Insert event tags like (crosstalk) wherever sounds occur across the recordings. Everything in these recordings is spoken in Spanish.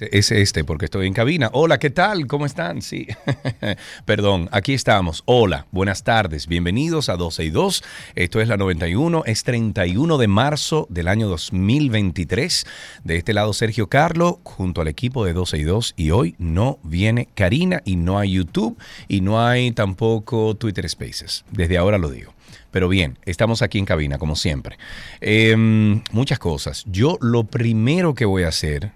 Es este, porque estoy en cabina. Hola, ¿qué tal? ¿Cómo están? Sí, (laughs) perdón, aquí estamos. Hola, buenas tardes, bienvenidos a 12 y 2. Esto es la 91, es 31 de marzo del año 2023. De este lado, Sergio Carlo, junto al equipo de 12 y 2. Y hoy no viene Karina y no hay YouTube y no hay tampoco Twitter Spaces. Desde ahora lo digo. Pero bien, estamos aquí en cabina, como siempre. Em, muchas cosas. Yo lo primero que voy a hacer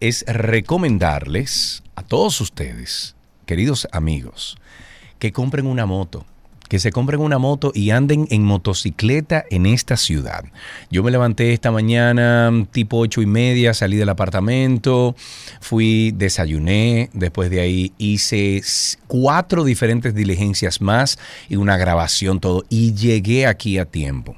es recomendarles a todos ustedes, queridos amigos, que compren una moto. Que se compren una moto y anden en motocicleta en esta ciudad. Yo me levanté esta mañana tipo ocho y media, salí del apartamento, fui, desayuné, después de ahí hice cuatro diferentes diligencias más y una grabación todo y llegué aquí a tiempo.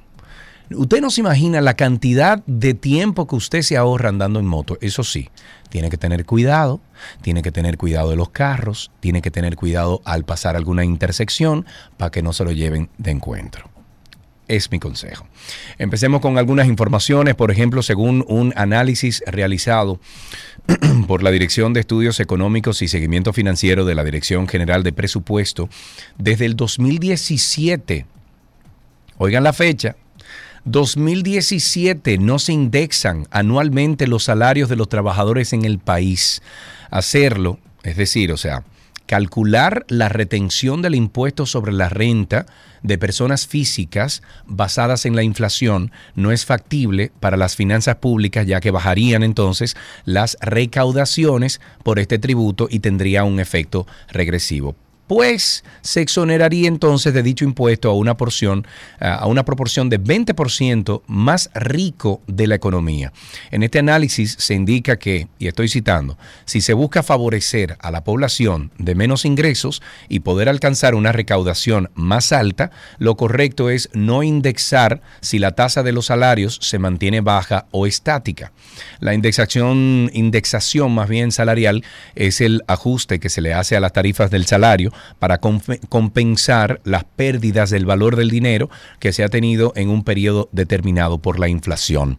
Usted no se imagina la cantidad de tiempo que usted se ahorra andando en moto. Eso sí, tiene que tener cuidado, tiene que tener cuidado de los carros, tiene que tener cuidado al pasar alguna intersección para que no se lo lleven de encuentro. Es mi consejo. Empecemos con algunas informaciones, por ejemplo, según un análisis realizado (clears throat) por la Dirección de Estudios Económicos y Seguimiento Financiero de la Dirección General de Presupuesto, desde el 2017, oigan la fecha, 2017 no se indexan anualmente los salarios de los trabajadores en el país. Hacerlo, es decir, o sea, calcular la retención del impuesto sobre la renta de personas físicas basadas en la inflación no es factible para las finanzas públicas ya que bajarían entonces las recaudaciones por este tributo y tendría un efecto regresivo pues se exoneraría entonces de dicho impuesto a una porción, a una proporción de 20% más rico de la economía. En este análisis se indica que, y estoy citando, si se busca favorecer a la población de menos ingresos y poder alcanzar una recaudación más alta, lo correcto es no indexar si la tasa de los salarios se mantiene baja o estática. La indexación, indexación más bien salarial es el ajuste que se le hace a las tarifas del salario para compensar las pérdidas del valor del dinero que se ha tenido en un periodo determinado por la inflación.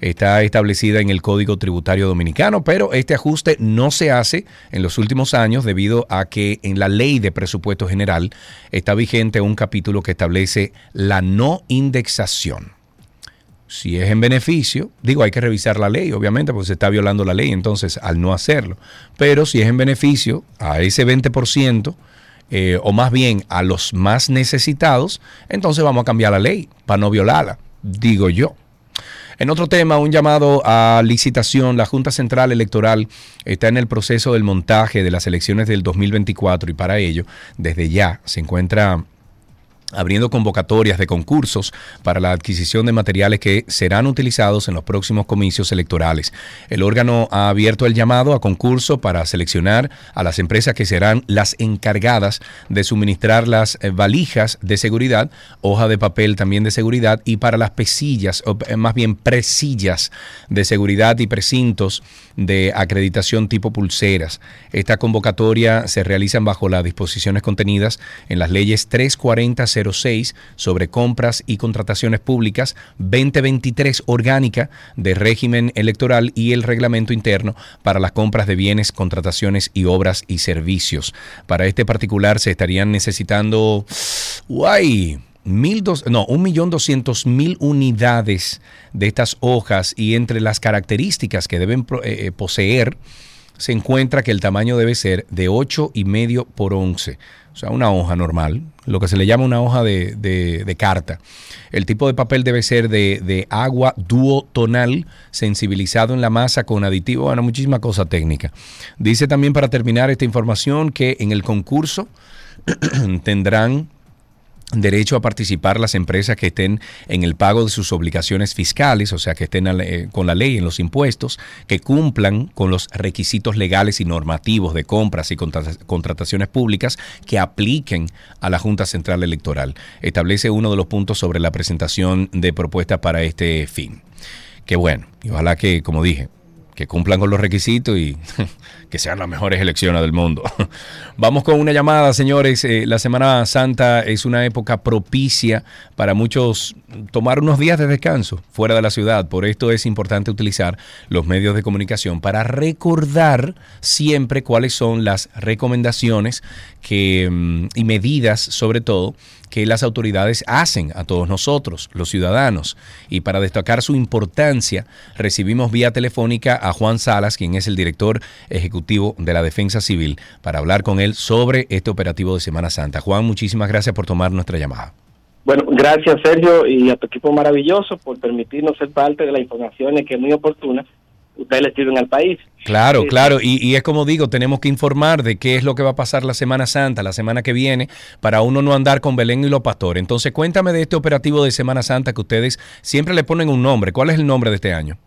Está establecida en el Código Tributario Dominicano, pero este ajuste no se hace en los últimos años debido a que en la Ley de Presupuesto General está vigente un capítulo que establece la no indexación si es en beneficio, digo, hay que revisar la ley, obviamente, porque se está violando la ley, entonces, al no hacerlo. Pero si es en beneficio a ese 20%, eh, o más bien a los más necesitados, entonces vamos a cambiar la ley para no violarla, digo yo. En otro tema, un llamado a licitación. La Junta Central Electoral está en el proceso del montaje de las elecciones del 2024 y para ello, desde ya, se encuentra abriendo convocatorias de concursos para la adquisición de materiales que serán utilizados en los próximos comicios electorales. El órgano ha abierto el llamado a concurso para seleccionar a las empresas que serán las encargadas de suministrar las eh, valijas de seguridad, hoja de papel también de seguridad y para las pesillas, o eh, más bien presillas de seguridad y precintos de acreditación tipo pulseras. Esta convocatoria se realizan bajo las disposiciones contenidas en las leyes 34006 sobre compras y contrataciones públicas, 2023 orgánica de régimen electoral y el reglamento interno para las compras de bienes, contrataciones y obras y servicios. Para este particular se estarían necesitando, mil dos, no, un millón doscientos mil unidades de estas hojas y entre las características que deben eh, eh, poseer se encuentra que el tamaño debe ser de 8 y medio por 11, o sea, una hoja normal, lo que se le llama una hoja de, de, carta. El tipo de papel debe ser de, de, agua duotonal, sensibilizado en la masa con aditivo, bueno, muchísima cosa técnica. Dice también para terminar esta información que en el concurso (clears throat) tendrán derecho a participar las empresas que estén en el pago de sus obligaciones fiscales, o sea, que estén eh, con la ley en los impuestos, que cumplan con los requisitos legales y normativos de compras y contrataciones públicas que apliquen a la Junta Central Electoral. Establece uno de los puntos sobre la presentación de propuestas para este fin. Que bueno, y ojalá que, como dije, que cumplan con los requisitos y (laughs) que sean las mejores elecciones del mundo. (laughs) Vamos con una llamada, señores. Eh, la Semana Santa es una época propicia para muchos tomar unos días de descanso fuera de la ciudad. Por esto es importante utilizar los medios de comunicación para recordar siempre cuáles son las recomendaciones que, mm, y medidas, sobre todo, que las autoridades hacen a todos nosotros, los ciudadanos. Y para destacar su importancia, recibimos vía telefónica a Juan Salas, quien es el director ejecutivo de la Defensa Civil, para hablar con él sobre este operativo de Semana Santa. Juan, muchísimas gracias por tomar nuestra llamada. Bueno, gracias Sergio y a tu equipo maravilloso por permitirnos ser parte de la información que es muy oportuna ustedes le sirven al país. Claro, claro, y, es como digo, tenemos que informar de qué es lo que va a pasar la Semana Santa, la semana que viene, para uno no andar con Belén y los pastores. Entonces, cuéntame de este operativo de Semana Santa que ustedes siempre le ponen un nombre. ¿Cuál es el nombre de este año?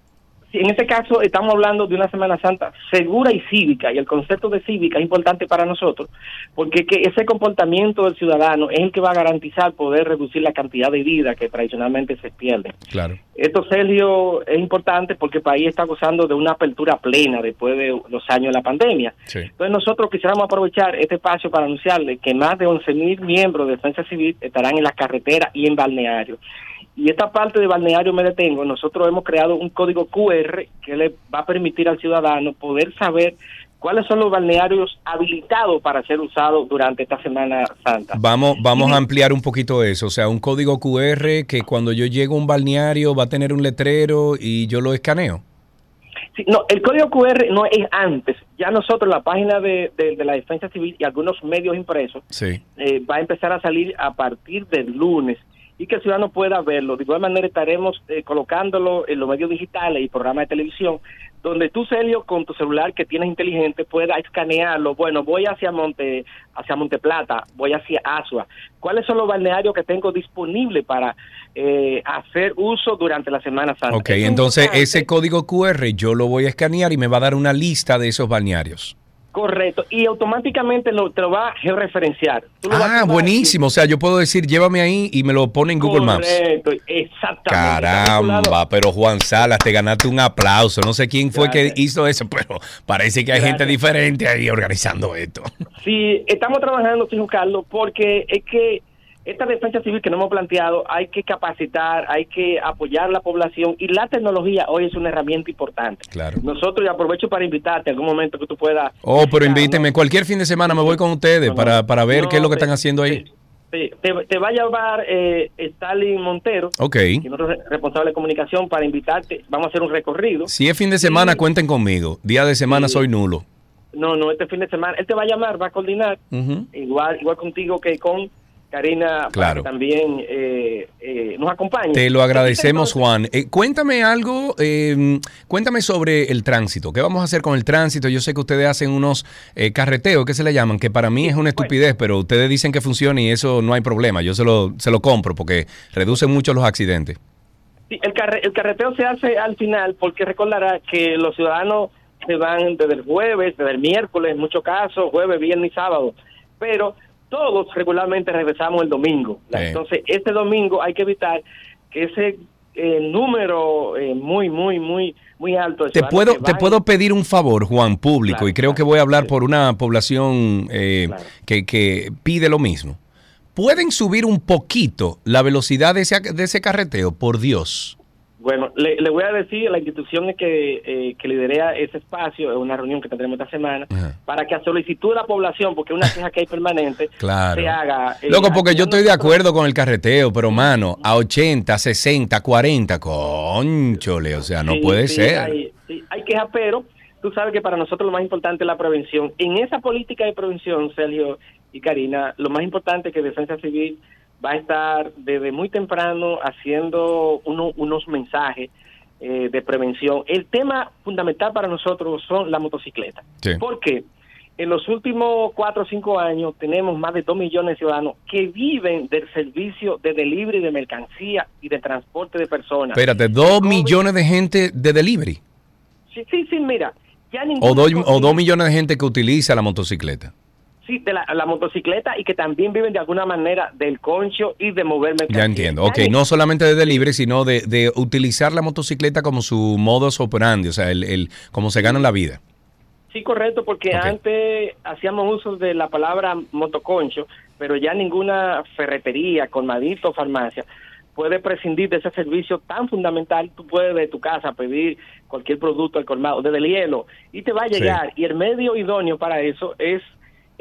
En este caso estamos hablando de una Semana Santa segura y cívica, y el concepto de cívica es importante para nosotros, porque que ese comportamiento del ciudadano es el que va a garantizar poder reducir la cantidad de vida que tradicionalmente se pierde. Claro. Esto, Sergio, es importante porque el país está gozando de una apertura plena después de los años de la pandemia. Entonces nosotros quisiéramos aprovechar este espacio para anunciarle que más de 11.000 miembros de Defensa Civil estarán en las carreteras y en balnearios. Y esta parte de balneario me detengo, nosotros hemos creado un código QR que le va a permitir al ciudadano poder saber cuáles son los balnearios habilitados para ser usados durante esta Semana Santa. Vamos, vamos a ampliar un poquito eso, o sea, un código QR que cuando yo llego a un balneario va a tener un letrero y yo lo escaneo. Sí, no, el código QR no es antes. Ya nosotros, la página de, la Defensa Civil y algunos medios impresos, sí. Eh, va a empezar a salir a partir del lunes y que el ciudadano pueda verlo. De igual manera estaremos eh, colocándolo en los medios digitales y programas de televisión, donde tú, Celio, con tu celular que tienes inteligente, pueda escanearlo. Bueno, voy hacia Monte, hacia Monte Plata, voy hacia Asua. ¿Cuáles son los balnearios que tengo disponibles para eh, hacer uso durante la Semana Santa? Ok, entonces ese código QR yo lo voy a escanear y me va a dar una lista de esos balnearios. Correcto, y automáticamente lo, te lo va a georreferenciar. Ah, buenísimo. O sea, yo puedo decir, llévame ahí y me lo pone en Google Maps. Correcto, exactamente. Caramba, pero Juan Salas, te ganaste un aplauso. No sé quién fue que hizo eso, pero parece que hay gente diferente ahí organizando esto. Sí, estamos trabajando, señor Carlos, porque es que esta defensa civil que no hemos planteado, hay que capacitar, hay que apoyar la población y la tecnología hoy es una herramienta importante. Claro. Nosotros, y aprovecho para invitarte en algún momento que tú puedas. Oh, pero invíteme, cualquier fin de semana me voy con ustedes para, para ver qué es lo que están haciendo ahí. Te, te, va a llevar eh, Stalin Montero, Ok. responsable de comunicación, para invitarte. Vamos a hacer un recorrido. Si es fin de semana, cuenten conmigo. Día de semana soy nulo. No, no, este fin de semana. Él te va a llamar, va a coordinar, igual, igual contigo que con Karina claro. también eh, eh, nos acompaña. Te lo agradecemos, Juan. Eh, cuéntame algo, em, cuéntame sobre el tránsito. ¿Qué vamos a hacer con el tránsito? Yo sé que ustedes hacen unos carreteos, ¿qué se le llaman? Que para mí es una estupidez, pero ustedes dicen que funciona y eso no hay problema. Yo se lo, se lo compro porque reduce mucho los accidentes. Sí, el, el carreteo se hace al final porque recordará que los ciudadanos se van desde el jueves, desde el miércoles, en muchos casos, jueves, viernes y sábado. Pero todos regularmente regresamos el domingo. Entonces, este domingo hay que evitar que ese eh, número eh, muy, muy, muy, muy alto. Te puedo, te puedo pedir un favor, Juan, público, y creo que voy a hablar por una población eh, que, que pide lo mismo. ¿Pueden subir un poquito la velocidad de ese, de ese carreteo? Por Dios. Bueno, le, voy a decir, la institución que, eh, que liderea ese espacio, es una reunión que tendremos esta semana, para que a solicitud de la población, porque es una queja que hay permanente, (laughs) claro. se haga... Eh, Loco, porque yo estoy de acuerdo con el carreteo, pero mano, a 80, 60, 40, conchole, o sea, no puede ser. Hay, sí, hay quejas, pero tú sabes que para nosotros lo más importante es la prevención. En esa política de prevención, Sergio y Karina, lo más importante es que Defensa Civil va a estar desde muy temprano haciendo unos mensajes eh, de prevención. El tema fundamental para nosotros son las motocicletas. ¿Por qué? En los últimos cuatro o cinco años tenemos más de dos millones de ciudadanos que viven del servicio de delivery de mercancía y de transporte de personas. Espérate, dos millones de gente de delivery. Sí, sí, sí, mira. Ya o, o dos millones de gente que utiliza la motocicleta de la, motocicleta y que también viven de alguna manera del concho y de mover Ya entiendo. Ok, no solamente de delivery, sino de, utilizar la motocicleta como su modus operandi, o sea, el, el cómo se gana la vida. Sí, correcto, porque antes hacíamos uso de la palabra motoconcho, pero ya ninguna ferretería, colmadito, farmacia puede prescindir de ese servicio tan fundamental. Tú puedes de tu casa pedir cualquier producto al colmado, desde el hielo, y te va a llegar. Y el medio idóneo para eso es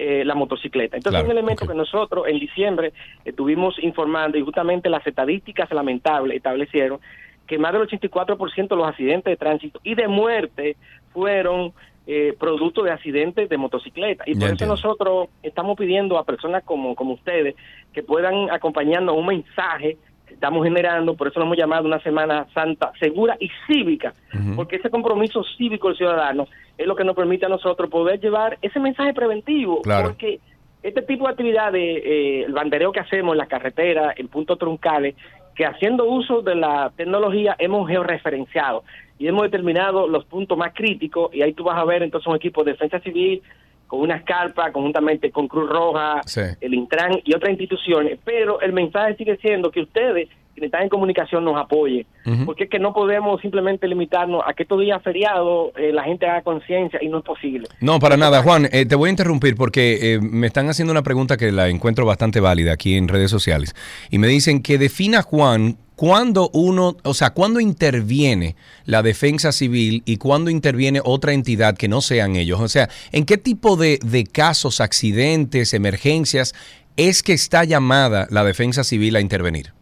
eh, la motocicleta. Entonces, un elemento que nosotros en diciembre estuvimos informando y justamente las estadísticas lamentables establecieron que más del 84% de los accidentes de tránsito y de muerte fueron eh, producto de accidentes de motocicleta. Y por eso nosotros estamos pidiendo a personas como, como ustedes que puedan acompañarnos un mensaje estamos generando, por eso lo hemos llamado una Semana Santa segura y cívica, porque ese compromiso cívico del ciudadano es lo que nos permite a nosotros poder llevar ese mensaje preventivo, porque este tipo de actividades, eh, el bandereo que hacemos en la carretera, en puntos truncales, que haciendo uso de la tecnología hemos georreferenciado y hemos determinado los puntos más críticos y ahí tú vas a ver entonces un equipo de defensa civil con una escarpa, conjuntamente con Cruz Roja, el Intran y otras instituciones, pero el mensaje sigue siendo que ustedes, quienes están en comunicación, nos apoyen, porque es que no podemos simplemente limitarnos a que estos días feriados eh, la gente haga conciencia y no es posible. No, para nada, Juan, eh, te voy a interrumpir porque eh, me están haciendo una pregunta que la encuentro bastante válida aquí en redes sociales y me dicen que defina Juan ¿Cuándo uno, o sea, cuándo interviene la defensa civil y cuándo interviene otra entidad que no sean ellos? O sea, ¿en qué tipo de, casos, accidentes, emergencias es que está llamada la defensa civil a intervenir?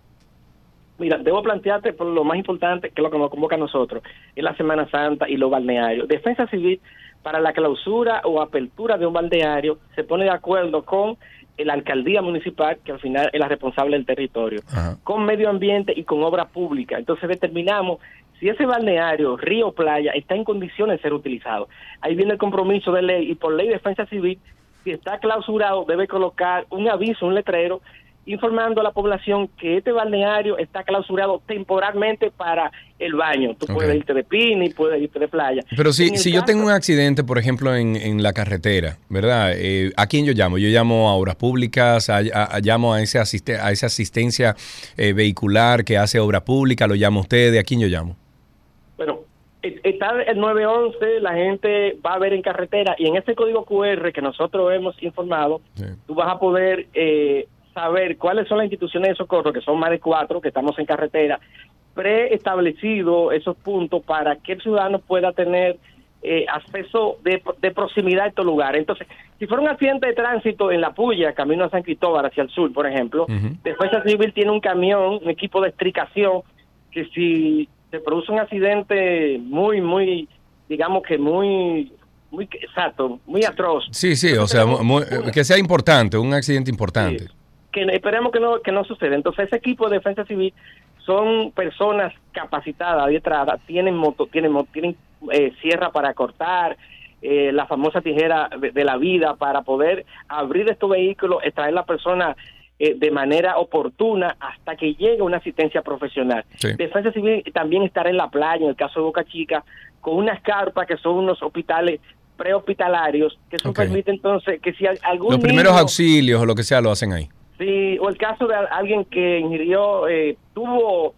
Mira, debo plantearte por lo más importante, que es lo que nos convoca a nosotros, es la Semana Santa y los balnearios. Defensa civil, para la clausura o apertura de un balneario, se pone de acuerdo con la alcaldía municipal, que al final es la responsable del territorio, con medio ambiente y con obra pública. Entonces determinamos si ese balneario, río, playa, está en condiciones de ser utilizado. Ahí viene el compromiso de ley y por ley de defensa civil, si está clausurado, debe colocar un aviso, un letrero informando a la población que este balneario está clausurado temporalmente para el baño. Tú puedes irte de pini, puedes irte de playa. Pero si, si yo tengo un accidente, por ejemplo, en, en la carretera, ¿verdad? Eh, ¿A quién yo llamo? Yo llamo a obras públicas, a, llamo a, ese asiste, a esa asistencia eh, vehicular que hace obra pública, lo llamo a ustedes, ¿a quién yo llamo? Bueno, está el 911, la gente va a ver en carretera y en ese código QR que nosotros hemos informado, tú vas a poder eh, saber cuáles son las instituciones de socorro, que son más de cuatro, que estamos en carretera, preestablecido esos puntos para que el ciudadano pueda tener eh, acceso de, proximidad a estos lugares. Entonces, si fuera un accidente de tránsito en La Puya, camino a San Cristóbal hacia el sur, por ejemplo, Defensa Civil tiene un camión, un equipo de extricación, que si se produce un accidente muy, muy, digamos que muy muy exacto, muy atroz. Sí, sí, o sea, que sea importante, un accidente importante que esperemos que no, que no suceda. Entonces, ese equipo de defensa civil son personas capacitadas, adiestradas, tienen moto, tienen, tienen eh, sierra para cortar, eh, la famosa tijera de, la vida para poder abrir estos vehículos, extraer a la persona eh, de manera oportuna hasta que llegue una asistencia profesional. Defensa Civil también estará en la playa, en el caso de Boca Chica, con unas carpas que son unos hospitales prehospitalarios, que eso permite entonces que si algún... Los primeros auxilios o lo que sea lo hacen ahí. Sí, o el caso de alguien que ingirió, eh, tuvo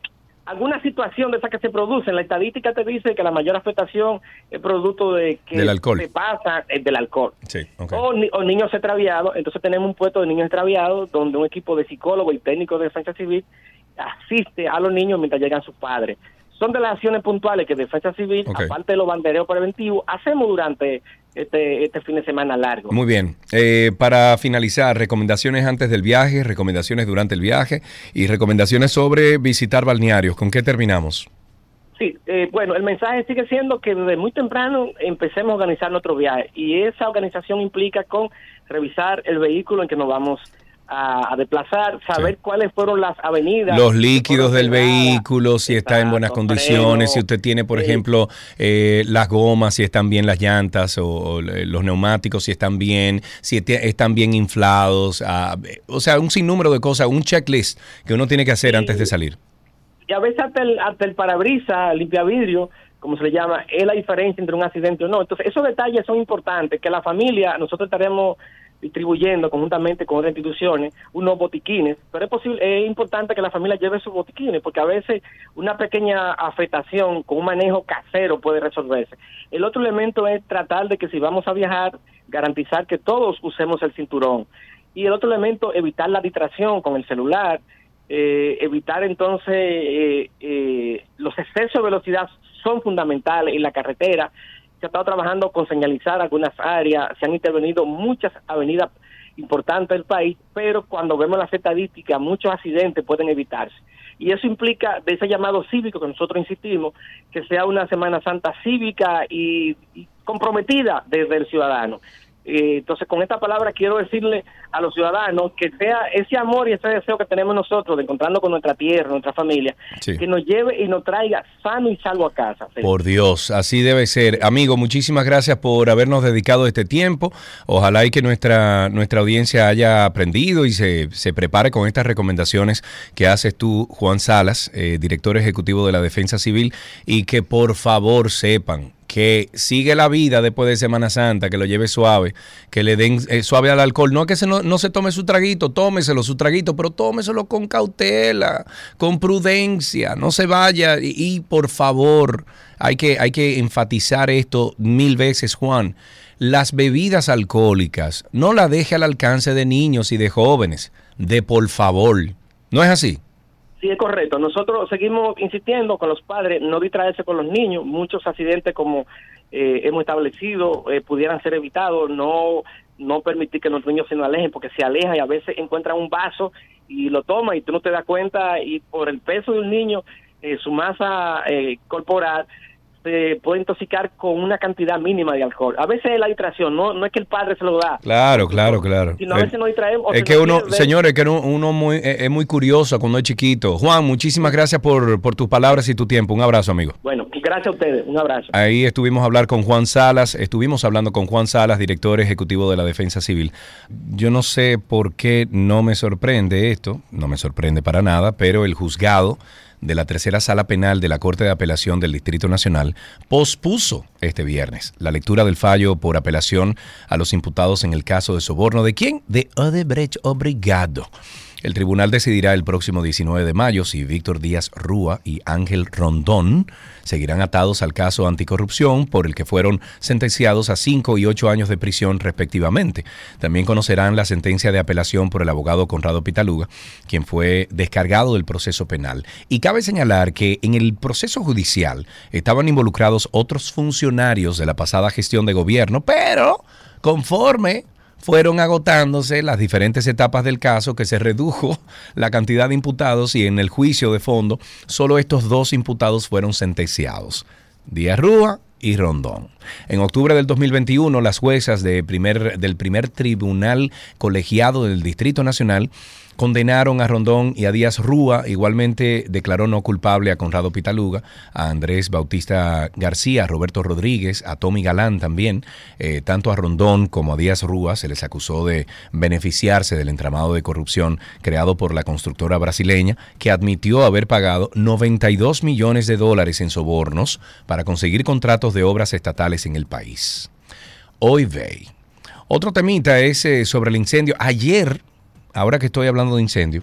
alguna situación de esa que se produce. La estadística te dice que la mayor afectación es producto de que del alcohol. se pasa eh, del alcohol. Sí, o, o, niños extraviados. Entonces tenemos un puesto de niños extraviados donde un equipo de psicólogos y técnicos de defensa civil asiste a los niños mientras llegan sus padres son de las acciones puntuales que Defensa Civil, aparte de los bandereos preventivos, hacemos durante este, este fin de semana largo. Muy bien. Eh, para finalizar, recomendaciones antes del viaje, recomendaciones durante el viaje y recomendaciones sobre visitar balnearios. ¿Con qué terminamos? Sí, eh, bueno, el mensaje sigue siendo que desde muy temprano empecemos a organizar nuestro viaje y esa organización implica con revisar el vehículo en que nos vamos a, desplazar, saber cuáles fueron las avenidas. Los líquidos del vehículo, si está en buenas condiciones, si usted tiene, por ejemplo, eh, las gomas, si están bien las llantas o, los neumáticos, si están bien, si están bien inflados, ah, o sea, un sinnúmero de cosas, un checklist que uno tiene que hacer antes de salir. Y a veces hasta el, hasta el parabrisa, limpia vidrio, como se le llama, es la diferencia entre un accidente o no. Entonces, esos detalles son importantes, que la familia, nosotros estaremos distribuyendo conjuntamente con otras instituciones unos botiquines, pero es posible, es importante que la familia lleve sus botiquines, porque a veces una pequeña afectación con un manejo casero puede resolverse. El otro elemento es tratar de que si vamos a viajar, garantizar que todos usemos el cinturón. Y el otro elemento, evitar la distracción con el celular, eh, evitar entonces eh, eh, los excesos de velocidad son fundamentales en la carretera se ha estado trabajando con señalizar algunas áreas, se han intervenido muchas avenidas importantes del país, pero cuando vemos las estadísticas, muchos accidentes pueden evitarse. Y eso implica, de ese llamado cívico que nosotros insistimos, que sea una Semana Santa cívica y comprometida desde el ciudadano. Eh, entonces, con esta palabra quiero decirle a los ciudadanos que sea ese amor y ese deseo que tenemos nosotros de encontrarnos con nuestra tierra, nuestra familia, que nos lleve y nos traiga sano y salvo a casa. Por Dios, así debe ser. Amigo, muchísimas gracias por habernos dedicado este tiempo. Ojalá y que nuestra, nuestra audiencia haya aprendido y se, se prepare con estas recomendaciones que haces tú, Juan Salas, eh, director ejecutivo de la Defensa Civil, y que por favor sepan que sigue la vida después de Semana Santa, que lo lleve suave, que le den eh, suave al alcohol. No que se no, se tome su traguito, tómeselo su traguito, pero tómeselo con cautela, con prudencia, no se vaya. Y, por favor, hay que, hay que enfatizar esto mil veces, Juan. Las bebidas alcohólicas no la deje al alcance de niños y de jóvenes, de por favor. ¿No es así? Sí, es correcto. Nosotros seguimos insistiendo con los padres, no distraerse con los niños. Muchos accidentes, como eh, hemos establecido, eh, pudieran ser evitados. No no permitir que los niños se nos alejen, porque se alejan y a veces encuentran un vaso y lo toman y tú no te das cuenta y por el peso de un niño, eh, su masa corporal, se puede intoxicar con una cantidad mínima de alcohol. A veces es la distracción, no, no es que el padre se lo da. Claro, claro, claro. Sino a veces nos distraemos. Es que uno, señores, que uno, muy, eh, es muy curioso cuando es chiquito. Juan, muchísimas gracias por, por tus palabras y tu tiempo. Un abrazo, amigo. Bueno, gracias a ustedes. Un abrazo. Ahí estuvimos a hablar con Juan Salas, estuvimos hablando con Juan Salas, director ejecutivo de la Defensa Civil. Yo no sé por qué no me sorprende esto, no me sorprende para nada, pero el juzgado de la tercera sala penal de la Corte de Apelación del Distrito Nacional pospuso este viernes la lectura del fallo por apelación a los imputados en el caso de soborno de quién? De Odebrecht Obrigado. El tribunal decidirá el próximo 19 de mayo si Víctor Díaz Rúa y Ángel Rondón seguirán atados al caso anticorrupción por el que fueron sentenciados a cinco y ocho años de prisión respectivamente. También conocerán la sentencia de apelación por el abogado Conrado Pitaluga, quien fue descargado del proceso penal. Y cabe señalar que en el proceso judicial estaban involucrados otros funcionarios de la pasada gestión de gobierno, pero conforme fueron agotándose las diferentes etapas del caso que se redujo (laughs) la cantidad de imputados y en el juicio de fondo solo estos dos imputados fueron sentenciados, Díaz Rúa y Rondón. En octubre del 2021, las juezas del primer tribunal colegiado del Distrito Nacional condenaron a Rondón y a Díaz Rúa. Igualmente declaró no culpable a Conrado Pitaluga, a Andrés Bautista García, a Roberto Rodríguez, a Tommy Galán también. Eh, tanto a Rondón como a Díaz Rúa se les acusó de beneficiarse del entramado de corrupción creado por la constructora brasileña, que admitió haber pagado 92 millones de dólares en sobornos para conseguir contratos de obras estatales en el país. Hoy ve. Otro temita es eh, sobre el incendio. Ayer ahora que estoy hablando de incendio,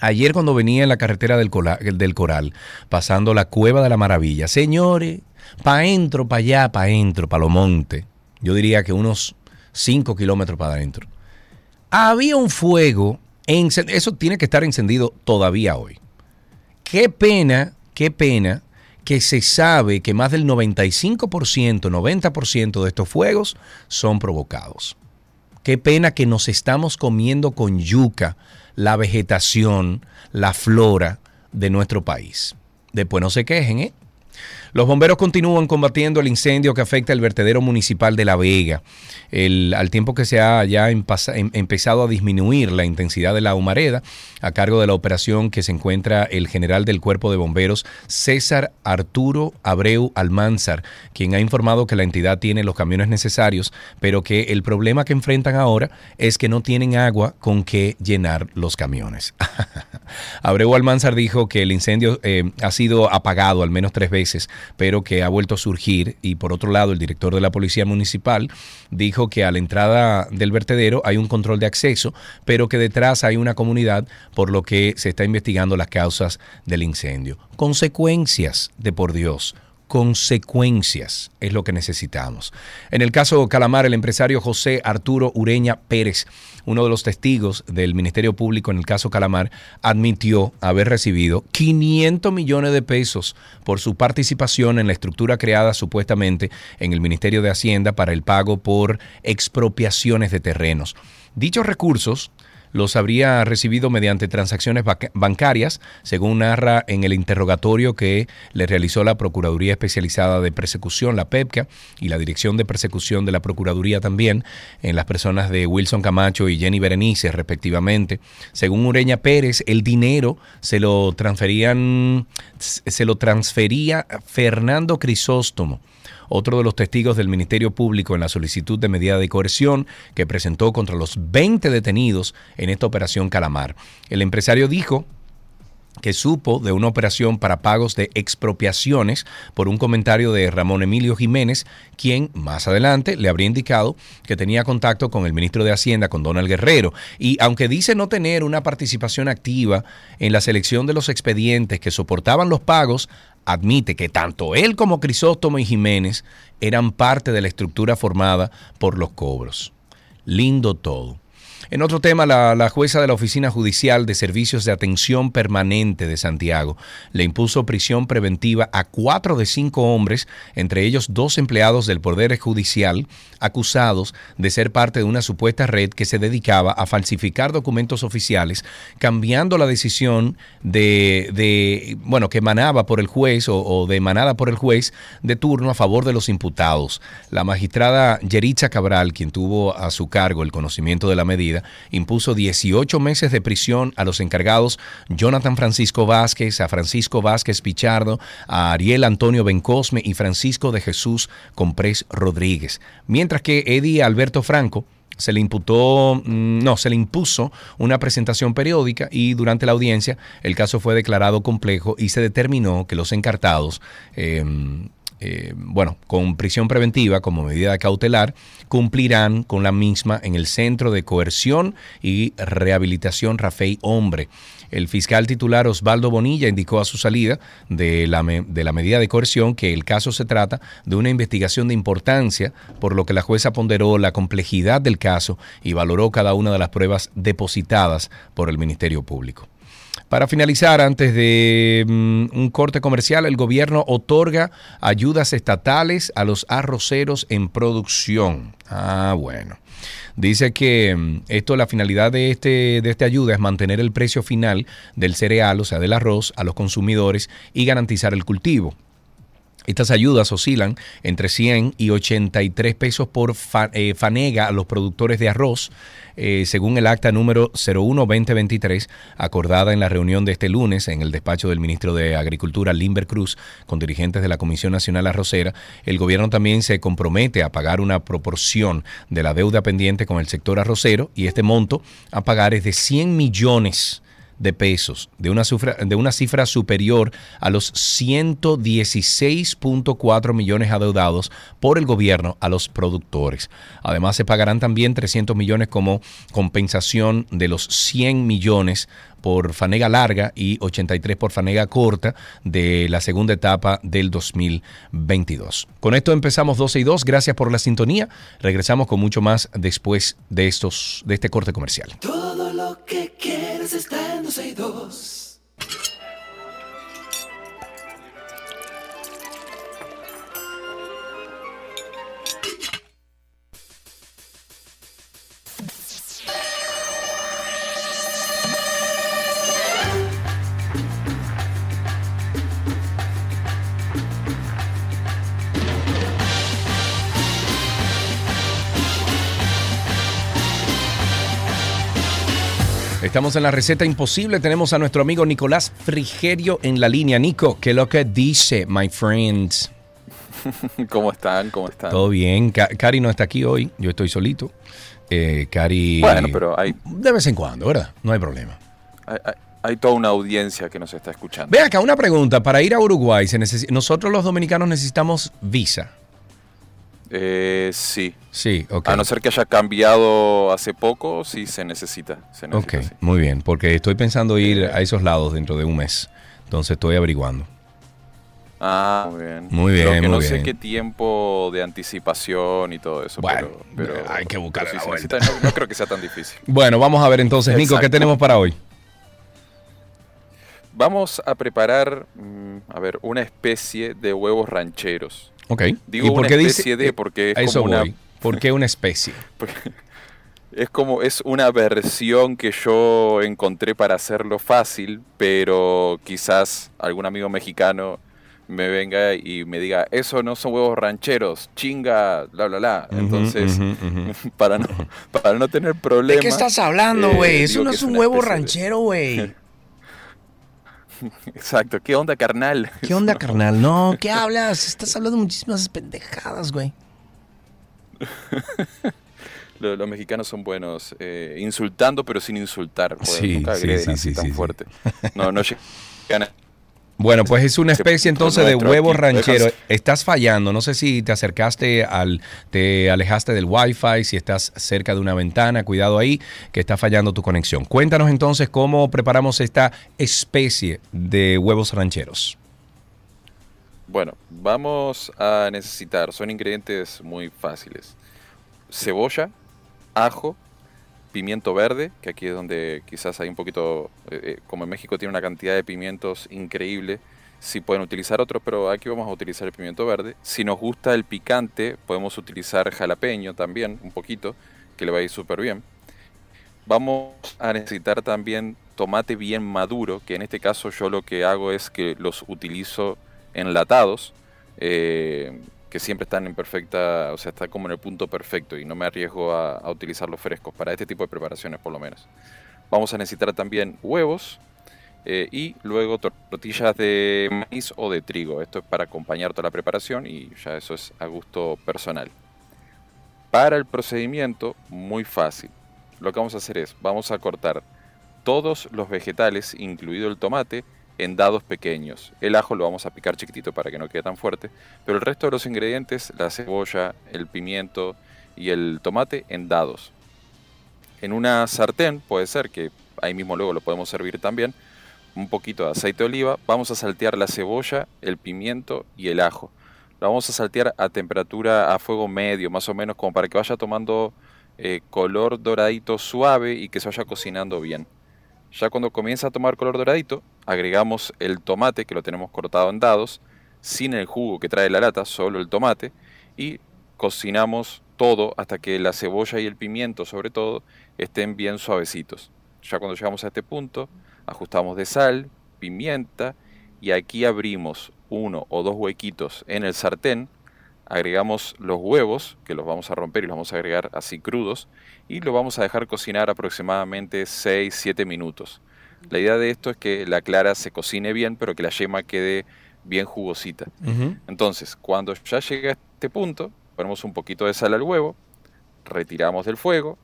ayer cuando venía en la carretera del, del Coral, pasando la Cueva de la Maravilla, señores, para adentro, para allá, para adentro, para los montes, yo diría que unos 5 kilómetros para adentro, había un fuego, eso tiene que estar encendido todavía hoy. Qué pena, qué pena que se sabe que más del 95%, 90% de estos fuegos son provocados. Qué pena que nos estamos comiendo con yuca la vegetación, la flora de nuestro país. Después no se quejen, ¿eh? Los bomberos continúan combatiendo el incendio que afecta el vertedero municipal de La Vega. al tiempo que se ha ya em, empezado a disminuir la intensidad de la humareda, a cargo de la operación que se encuentra el general del Cuerpo de Bomberos, César Arturo Abreu Almanzar, quien ha informado que la entidad tiene los camiones necesarios, pero que el problema que enfrentan ahora es que no tienen agua con que llenar los camiones. (laughs) Abreu Almanzar dijo que el incendio eh, ha sido apagado al menos tres veces, pero que ha vuelto a surgir. Y por otro lado, el director de la Policía Municipal dijo que a la entrada del vertedero hay un control de acceso, pero que detrás hay una comunidad, por lo que se está investigando las causas del incendio. Consecuencias de por Dios consecuencias es lo que necesitamos. En el caso Calamar, el empresario José Arturo Ureña Pérez, uno de los testigos del Ministerio Público en el caso Calamar, admitió haber recibido 500 millones de pesos por su participación en la estructura creada supuestamente en el Ministerio de Hacienda para el pago por expropiaciones de terrenos. Dichos recursos los habría recibido mediante transacciones bancarias, según narra en el interrogatorio que le realizó la Procuraduría Especializada de Persecución, la PEPCA, y la Dirección de Persecución de la Procuraduría también, en las personas de Wilson Camacho y Jenny Berenice, respectivamente. Según Ureña Pérez, el dinero se lo transferían, se lo transfería Fernando Crisóstomo otro de los testigos del Ministerio Público en la solicitud de medida de coerción que presentó contra los 20 detenidos en esta operación Calamar. El empresario dijo que supo de una operación para pagos de expropiaciones por un comentario de Ramón Emilio Jiménez, quien más adelante le habría indicado que tenía contacto con el ministro de Hacienda, con Donald Guerrero. Y aunque dice no tener una participación activa en la selección de los expedientes que soportaban los pagos, admite que tanto él como Crisóstomo y Jiménez eran parte de la estructura formada por los cobros. Lindo todo. En otro tema, la, jueza de la Oficina Judicial de Servicios de Atención Permanente de Santiago le impuso prisión preventiva a cuatro de cinco hombres, entre ellos dos empleados del Poder Judicial, acusados de ser parte de una supuesta red que se dedicaba a falsificar documentos oficiales, cambiando la decisión de, bueno, que emanaba por el juez o, o por el juez de turno a favor de los imputados. La magistrada Yeritza Cabral, quien tuvo a su cargo el conocimiento de la medida, impuso 18 meses de prisión a los encargados Jonathan Francisco Vázquez, a Francisco Vázquez Pichardo, a Ariel Antonio Bencosme y Francisco de Jesús Comprés Rodríguez. Mientras que Eddie Alberto Franco se le imputó, mm, no, se le impuso una presentación periódica y durante la audiencia el caso fue declarado complejo y se determinó que los encartados em, eh, bueno, con prisión preventiva como medida cautelar, cumplirán con la misma en el Centro de Coerción y Rehabilitación Rafael Hombre. El fiscal titular Osvaldo Bonilla indicó a su salida de la, de la medida de coerción que el caso se trata de una investigación de importancia, por lo que la jueza ponderó la complejidad del caso y valoró cada una de las pruebas depositadas por el Ministerio Público. Para finalizar, antes de mm, un corte comercial, el gobierno otorga ayudas estatales a los arroceros en producción. Ah, bueno. Dice que mm, esto, la finalidad de, este, de esta ayuda es mantener el precio final del cereal, o sea, del arroz, a los consumidores y garantizar el cultivo. Estas ayudas oscilan entre 100 y 83 pesos por eh, fanega a los productores de arroz, eh, según el acta número 01-2023, acordada en la reunión de este lunes en el despacho del ministro de Agricultura, Limber Cruz, con dirigentes de la Comisión Nacional Arrocera. El gobierno también se compromete a pagar una proporción de la deuda pendiente con el sector arrocero y este monto a pagar es de 100 millones de pesos, de una, cifra, de una cifra superior a los 116.4 millones adeudados por el gobierno a los productores. Además, se pagarán también 300 millones como compensación de los 100 millones por fanega larga y 83 por fanega corta de la segunda etapa del 2022. Con esto empezamos 12 y 2. Gracias por la sintonía. Regresamos con mucho más después de estos de este corte comercial. Todo lo que quieres está en Estamos en la receta imposible. Tenemos a nuestro amigo Nicolás Frigerio en la línea. Nico, ¿qué es lo que dice, my friends? (laughs) ¿Cómo están? ¿Cómo están? Todo bien. Cari no está aquí hoy. Yo estoy solito. Eh, Cari. Bueno, pero hay. De vez en cuando, ¿verdad? No hay problema. Hay, toda una audiencia que nos está escuchando. Ve acá, una pregunta. Para ir a Uruguay, se nosotros los dominicanos necesitamos visa. Eh, sí. Sí, ok. A no ser que haya cambiado hace poco, sí se necesita. ok, muy bien, porque estoy pensando ir a esos lados dentro de un mes. Entonces estoy averiguando. Ah, muy bien. Muy bien, Lo que no sé qué tiempo de anticipación y todo eso. Bueno, pero, hay que buscar la no, creo que sea tan difícil. (laughs) Bueno, vamos a ver entonces, Nico, ¿qué tenemos para hoy? Vamos a preparar, mm, a ver, una especie de huevos rancheros. Ok. Digo ¿Y por una qué especie de porque es como una... ¿Por qué una especie? (laughs) es como es una versión que yo encontré para hacerlo fácil, pero quizás algún amigo mexicano me venga y me diga, eso no son huevos rancheros, chinga, bla, bla, bla. Entonces, (laughs) para, no, para no tener problemas... ¿De qué estás hablando, güey? Eh, eso no es un huevo ranchero, güey. (laughs) Exacto, ¿qué onda, carnal? ¿Qué onda, carnal? No, ¿qué hablas? Estás hablando muchísimas pendejadas, güey. (laughs) los, mexicanos son buenos eh, insultando, pero sin insultar. sí, nunca sí, sí, sí, tan fuerte. No, no (laughs) llegan bueno, pues es una especie entonces de huevo ranchero. Estás fallando. No sé si te acercaste al, te alejaste del Wi-Fi, si estás cerca de una ventana. Cuidado ahí, que está fallando tu conexión. Cuéntanos entonces cómo preparamos esta especie de huevos rancheros. Bueno, vamos a necesitar, son ingredientes muy fáciles. Cebolla, ajo, pimiento verde, que aquí es donde quizás hay un poquito, eh, eh, como en México tiene una cantidad de pimientos increíble, sí pueden utilizar otros, pero aquí vamos a utilizar el pimiento verde. Si nos gusta el picante, podemos utilizar jalapeño también, un poquito, que le va a ir súper bien. Vamos a necesitar también tomate bien maduro, que en este caso yo lo que hago es que los utilizo enlatados. Eh, que siempre están en perfecta, o sea, está como en el punto perfecto y no me arriesgo a, utilizar los frescos para este tipo de preparaciones por lo menos. Vamos a necesitar también huevos eh, y luego tortillas de maíz o de trigo. Esto es para acompañar toda la preparación y ya eso es a gusto personal. Para el procedimiento, muy fácil. Lo que vamos a hacer es, vamos a cortar todos los vegetales, incluido el tomate, en dados pequeños. El ajo lo vamos a picar chiquitito para que no quede tan fuerte, pero el resto de los ingredientes, la cebolla, el pimiento y el tomate en dados. En una sartén, puede ser que ahí mismo luego lo podemos servir también, un poquito de aceite de oliva, vamos a saltear la cebolla, el pimiento y el ajo. Lo vamos a saltear a temperatura a fuego medio, más o menos, como para que vaya tomando eh, color doradito suave y que se vaya cocinando bien. Ya cuando comienza a tomar color doradito, agregamos el tomate que lo tenemos cortado en dados, sin el jugo que trae la lata, solo el tomate, y cocinamos todo hasta que la cebolla y el pimiento sobre todo estén bien suavecitos. Ya cuando llegamos a este punto, ajustamos de sal, pimienta y aquí abrimos uno o dos huequitos en el sartén, agregamos los huevos, que los vamos a romper y los vamos a agregar así crudos, y lo vamos a dejar cocinar aproximadamente 6-7 minutos. La idea de esto es que la clara se cocine bien, pero que la yema quede bien jugosita. Entonces, cuando ya llega a este punto, ponemos un poquito de sal al huevo, retiramos del fuego,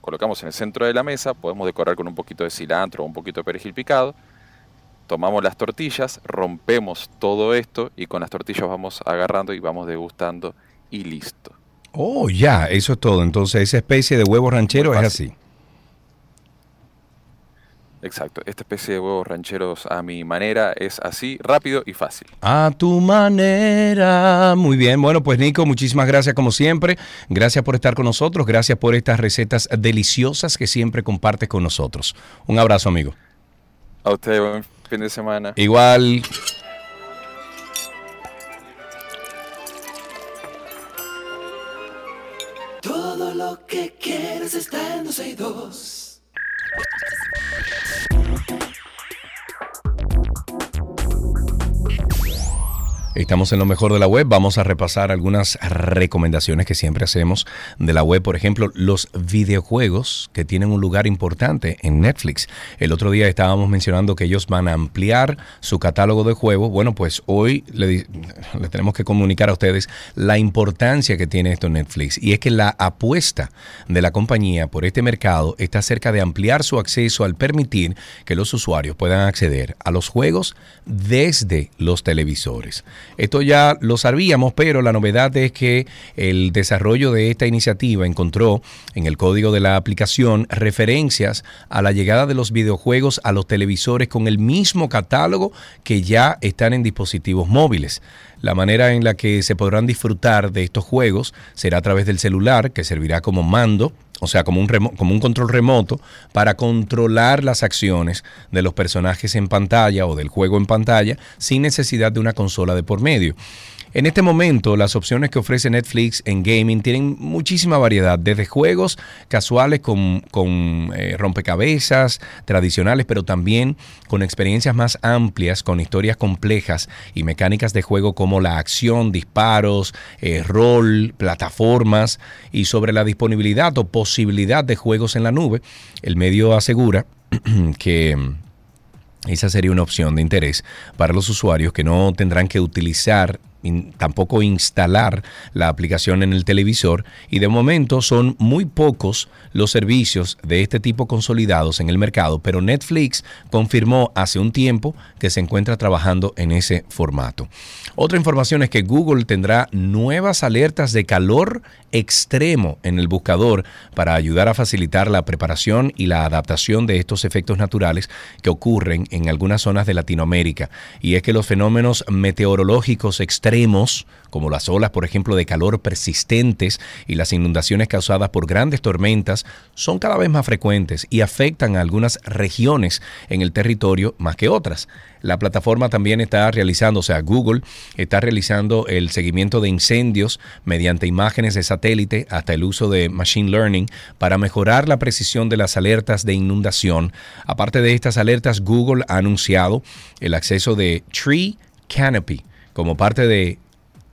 colocamos en el centro de la mesa, podemos decorar con un poquito de cilantro o un poquito de perejil picado, tomamos las tortillas, rompemos todo esto y con las tortillas vamos agarrando y vamos degustando y listo. Oh, ya, eso es todo. Entonces, esa especie de huevo ranchero es así. Exacto, esta especie de huevos rancheros a mi manera es así, rápido y fácil. A tu manera. Muy bien, bueno, pues Nico, muchísimas gracias como siempre. Gracias por estar con nosotros, gracias por estas recetas deliciosas que siempre compartes con nosotros. Un abrazo, amigo. A usted, buen fin de semana. Igual. Todo lo que quieres está en Estamos en lo mejor de la web. Vamos a repasar algunas recomendaciones que siempre hacemos de la web. Por ejemplo, los videojuegos que tienen un lugar importante en Netflix. El otro día estábamos mencionando que ellos van a ampliar su catálogo de juegos. Bueno, pues hoy le, (laughs) tenemos que comunicar a ustedes la importancia que tiene esto en Netflix. Y es que la apuesta de la compañía por este mercado está cerca de ampliar su acceso al permitir que los usuarios puedan acceder a los juegos desde los televisores. Esto ya lo sabíamos, pero la novedad es que el desarrollo de esta iniciativa encontró en el código de la aplicación referencias a la llegada de los videojuegos a los televisores con el mismo catálogo que ya están en dispositivos móviles. La manera en la que se podrán disfrutar de estos juegos será a través del celular, que servirá como mando o sea, como un, como un control remoto para controlar las acciones de los personajes en pantalla o del juego en pantalla sin necesidad de una consola de por medio. En este momento, las opciones que ofrece Netflix en gaming tienen muchísima variedad, desde juegos casuales con, eh, rompecabezas tradicionales, pero también con experiencias más amplias, con historias complejas y mecánicas de juego como la acción, disparos, eh, rol, plataformas y sobre la disponibilidad o posibilidad de juegos en la nube. El medio asegura (clears throat) que esa sería una opción de interés para los usuarios que no tendrán que utilizar tampoco instalar la aplicación en el televisor y de momento son muy pocos los servicios de este tipo consolidados en el mercado, pero Netflix confirmó hace un tiempo que se encuentra trabajando en ese formato. Otra información es que Google tendrá nuevas alertas de calor extremo en el buscador para ayudar a facilitar la preparación y la adaptación de estos efectos naturales que ocurren en algunas zonas de Latinoamérica. Y es que los fenómenos meteorológicos extremos, como las olas, por ejemplo, de calor persistentes y las inundaciones causadas por grandes tormentas, son cada vez más frecuentes y afectan a algunas regiones en el territorio más que otras. La plataforma también está realizando, o sea, Google está realizando el seguimiento de incendios mediante imágenes de satélite hasta el uso de Machine Learning para mejorar la precisión de las alertas de inundación. Aparte de estas alertas, Google ha anunciado el acceso de Tree Canopy como parte de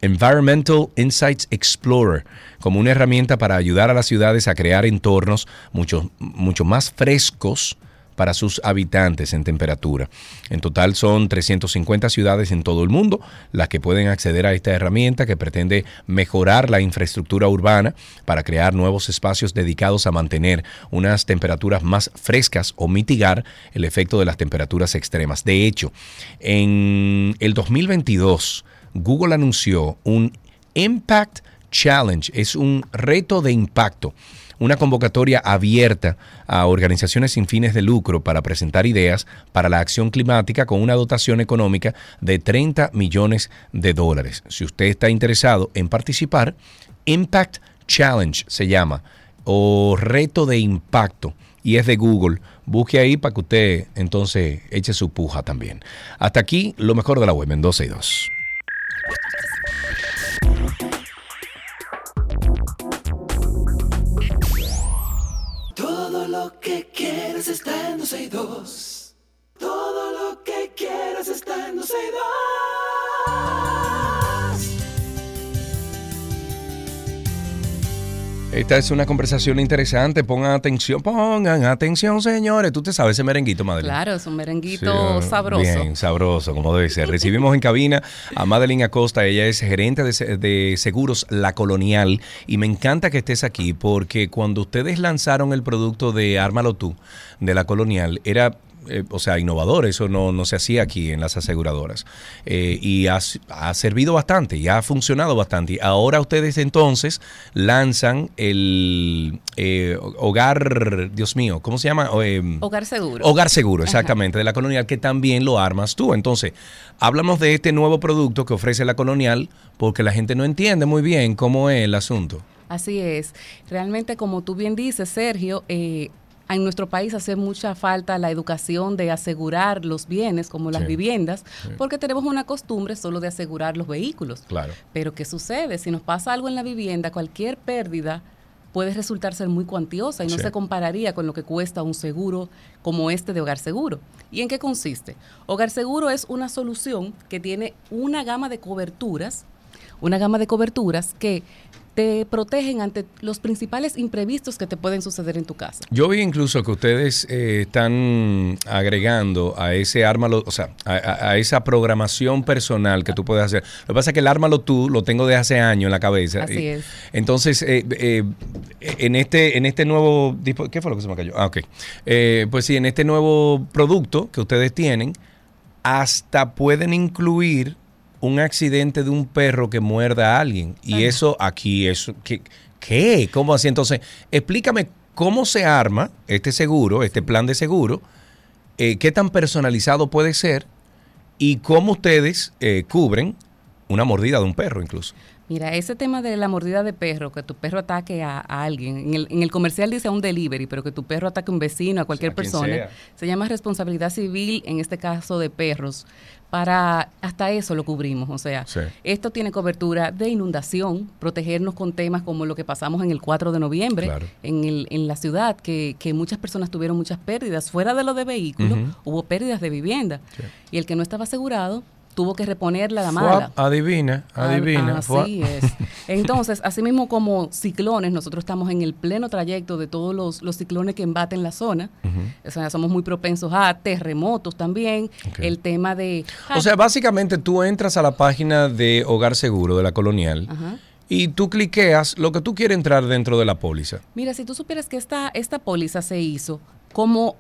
Environmental Insights Explorer como una herramienta para ayudar a las ciudades a crear entornos mucho, mucho más frescos para sus habitantes en temperatura. En total son 350 ciudades en todo el mundo las que pueden acceder a esta herramienta que pretende mejorar la infraestructura urbana para crear nuevos espacios dedicados a mantener unas temperaturas más frescas o mitigar el efecto de las temperaturas extremas. De hecho, en el 2022 Google anunció un Impact Challenge, es un reto de impacto una convocatoria abierta a organizaciones sin fines de lucro para presentar ideas para la acción climática con una dotación económica de 30 millones de dólares. Si usted está interesado en participar, Impact Challenge se llama, o reto de impacto, y es de Google. Busque ahí para que usted entonces eche su puja también. Hasta aquí lo mejor de la web en 12 y 2. Que quieres está en 12 y Todo lo que quieras está en 12 Esta es una conversación interesante. Pongan atención, pongan atención, señores. Tú te sabes ese merenguito, Madeline. Claro, es un merenguito sabroso. Bien, sabroso, como debe ser. Recibimos en cabina a Madeline Acosta. Ella es gerente de, de seguros La Colonial. Y me encanta que estés aquí porque cuando ustedes lanzaron el producto de Ármalo tú, de La Colonial, era eh, o sea, innovador, eso no, no, se hacía aquí en las aseguradoras. Eh, y ha, servido bastante, y ha funcionado bastante. Y ahora ustedes entonces lanzan el eh, hogar, Dios mío, ¿cómo se llama? hogar seguro. Hogar seguro, exactamente, de la colonial, que también lo armas tú. Entonces, háblamos de este nuevo producto que ofrece la colonial, porque la gente no entiende muy bien cómo es el asunto. Así es. Realmente, como tú bien dices, Sergio, eh, en nuestro país hace mucha falta la educación de asegurar los bienes como las viviendas, porque tenemos una costumbre solo de asegurar los vehículos. Claro. Pero ¿qué sucede? Si nos pasa algo en la vivienda, cualquier pérdida puede resultar ser muy cuantiosa y no se compararía con lo que cuesta un seguro como este de Hogar Seguro. ¿Y en qué consiste? Hogar Seguro es una solución que tiene una gama de coberturas, una gama de coberturas que te protegen ante los principales imprevistos que te pueden suceder en tu casa. Yo vi incluso que ustedes eh, están agregando a ese ármalo, o sea, a, esa programación personal que tú puedes hacer. Lo que pasa es que el ármalo tú lo tengo de hace años en la cabeza. Así es. Entonces, eh, eh, en este en este nuevo ¿qué fue lo que se me cayó? Ah, ok. pues sí, en este nuevo producto que ustedes tienen, hasta pueden incluir un accidente de un perro que muerda a alguien. Y eso aquí es... ¿qué, ¿Qué? ¿Cómo así? Entonces, explícame cómo se arma este seguro, este plan de seguro, eh, qué tan personalizado puede ser y cómo ustedes eh, cubren una mordida de un perro incluso. Mira, ese tema de la mordida de perro, que tu perro ataque a, alguien, en el, en el, comercial dice a un delivery, pero que tu perro ataque a un vecino, a cualquier persona, se llama responsabilidad civil, en este caso de perros. Para hasta eso lo cubrimos, o sea, esto tiene cobertura de inundación, protegernos con temas como lo que pasamos en el 4 de noviembre en, el, en la ciudad, que, que, muchas personas tuvieron muchas pérdidas. Fuera de lo de vehículos, hubo pérdidas de vivienda. Y el que no estaba asegurado tuvo que reponerla la mala. adivina, adivina. así es. (laughs) Entonces, así mismo como ciclones, nosotros estamos en el pleno trayecto de todos los, ciclones que embaten la zona. O sea, somos muy propensos a terremotos también. El tema de... o sea, básicamente tú entras a la página de Hogar Seguro de la Colonial. Y tú cliqueas lo que tú quieres entrar dentro de la póliza. Mira, si tú supieras que esta, esta póliza se hizo como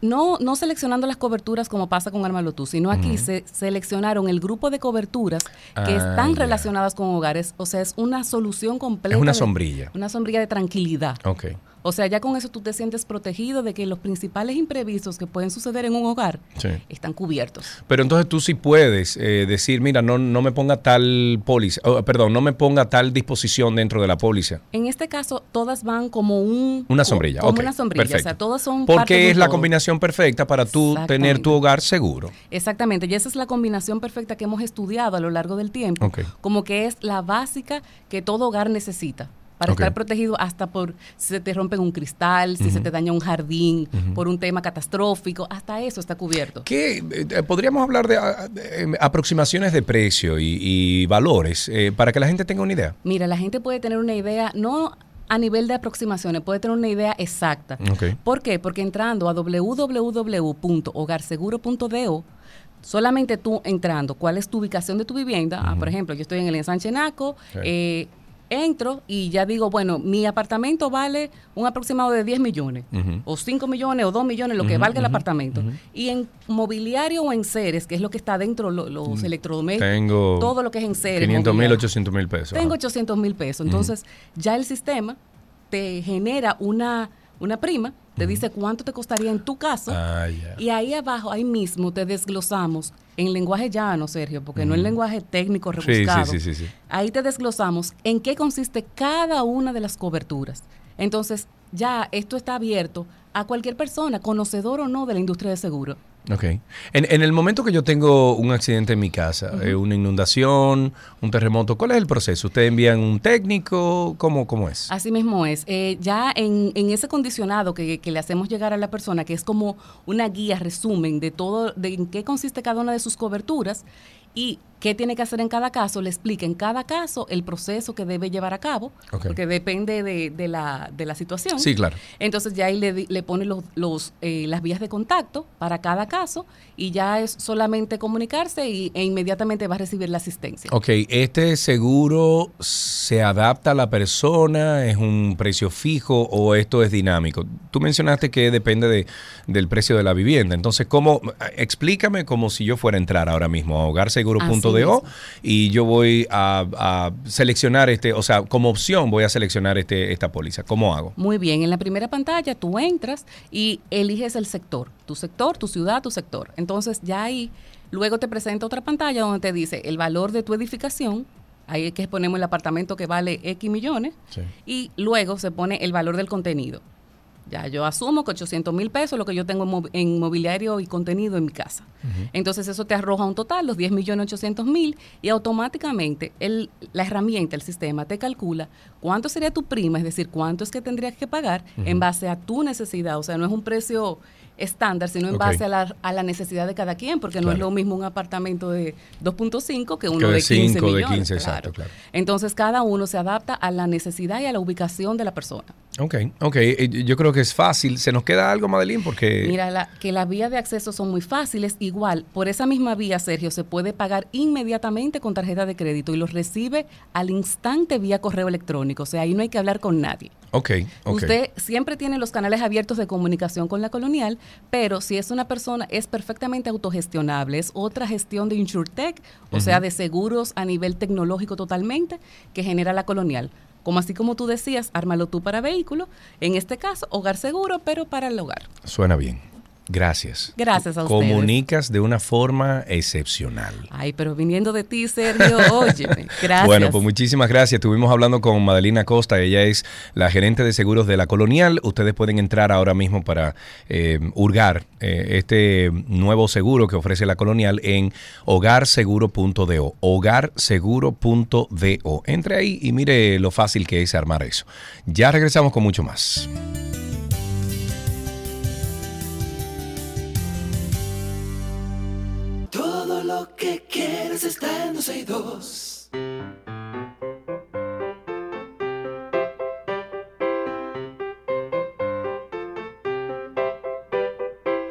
no, no seleccionando las coberturas como pasa con Armalotú, sino aquí se seleccionaron el grupo de coberturas que ah, están relacionadas con hogares. O sea, es una solución completa. Es una sombrilla. una sombrilla de tranquilidad. Ok. O sea, ya con eso tú te sientes protegido de que los principales imprevistos que pueden suceder en un hogar están cubiertos. Pero entonces tú sí puedes eh, decir, mira, no, no me ponga tal póliza, perdón, no me ponga tal disposición dentro de la póliza. En este caso, todas van como un... Una sombrilla. Como una sombrilla. O sea, todas son... Porque es la combinación perfecta para tú tener tu hogar seguro. Exactamente. Y esa es la combinación perfecta que hemos estudiado a lo largo del tiempo. Como que es la básica que todo hogar necesita para estar protegido hasta por si se te rompe un cristal, si se te daña un jardín, por un tema catastrófico, hasta eso está cubierto. ¿Qué, eh, podríamos hablar de, em, aproximaciones de precio y, valores eh, para que la gente tenga una idea? Mira, la gente puede tener una idea, no a nivel de aproximaciones, puede tener una idea exacta. ¿Por qué? Porque entrando a www.hogarseguro.do, solamente tú entrando, cuál es tu ubicación de tu vivienda, ah, por ejemplo, yo estoy en el ensanche Naco, eh, entro y ya digo, bueno, mi apartamento vale un aproximado de 10 millones, o 5 millones, o 2 millones, lo que valga el apartamento. Y en mobiliario o en seres, que es lo que está dentro, los mm. electrodomésticos, todo lo que es en seres. 500 mil, 800 mil pesos. Tengo 800 mil pesos. Entonces, ya el sistema te genera una, una prima te dice cuánto te costaría en tu caso. Ah, y ahí abajo, ahí mismo, te desglosamos en lenguaje llano, Sergio, porque no en lenguaje técnico rebuscado. Sí, sí, sí, ahí te desglosamos en qué consiste cada una de las coberturas. Entonces, ya esto está abierto a cualquier persona, conocedor o no de la industria de seguro. Ok. En, el momento que yo tengo un accidente en mi casa, eh, una inundación, un terremoto, ¿cuál es el proceso? ¿Ustedes envían un técnico? ¿Cómo, cómo es? Así mismo es. Eh, ya en, ese condicionado que, que, le hacemos llegar a la persona, que es como una guía, resumen de todo, de en qué consiste cada una de sus coberturas, y qué tiene que hacer en cada caso, le explica en cada caso el proceso que debe llevar a cabo, porque depende de, la, de la situación. Sí, claro. Entonces ya ahí le, le pone los, los eh, las vías de contacto para cada caso y ya es solamente comunicarse y, e inmediatamente va a recibir la asistencia. Ok, ¿este seguro se adapta a la persona? ¿Es un precio fijo o esto es dinámico? Tú mencionaste que depende de, del precio de la vivienda. Entonces, ¿cómo? Explícame como si yo fuera a entrar ahora mismo a y yo voy a, seleccionar este, o sea, como opción voy a seleccionar este, esta póliza. ¿Cómo hago? Muy bien, en la primera pantalla tú entras y eliges el sector, tu sector, tu ciudad, tu sector. Entonces, entonces ya ahí, luego te presenta otra pantalla donde te dice el valor de tu edificación, ahí es que ponemos el apartamento que vale X millones, y luego se pone el valor del contenido. Ya yo asumo que 800 mil pesos es lo que yo tengo en, mobiliario y contenido en mi casa. Entonces eso te arroja un total, los 10 millones 800 mil, y automáticamente el, la herramienta, el sistema, te calcula cuánto sería tu prima, es decir, cuánto es que tendrías que pagar en base a tu necesidad. O sea, no es un precio estándar, sino en base a la, a la, necesidad de cada quien, porque no es lo mismo un apartamento de 2.5 que uno de, 15 millones. De 15, exacto, claro. Entonces, cada uno se adapta a la necesidad y a la ubicación de la persona. Ok, ok. Eh, yo creo que es fácil. ¿Se nos queda algo, Madeline? Porque... Mira, que las vías de acceso son muy fáciles. Igual, por esa misma vía, Sergio, se puede pagar inmediatamente con tarjeta de crédito y los recibe al instante vía correo electrónico. O sea, ahí no hay que hablar con nadie. Ok, ok. Usted siempre tiene los canales abiertos de comunicación con la colonial, pero si es una persona, es perfectamente autogestionable. Es otra gestión de InsurTech, o sea, de seguros a nivel tecnológico totalmente, que genera la colonial como así como tú decías, ármalo tú para vehículo, en este caso, hogar seguro, pero para el hogar. Suena bien. Gracias. Gracias a ustedes. Comunicas de una forma excepcional. Ay, pero viniendo de ti, Sergio, óyeme. (laughs) Gracias. Bueno, pues muchísimas gracias. Estuvimos hablando con Madelina Costa. Ella es la gerente de seguros de la Colonial. Ustedes pueden entrar ahora mismo para eh, hurgar eh, este nuevo seguro que ofrece la Colonial en hogarseguro.do. Hogarseguro.do. Entre ahí y mire lo fácil que es armar eso. Ya regresamos con mucho más. Que quieres está en 262.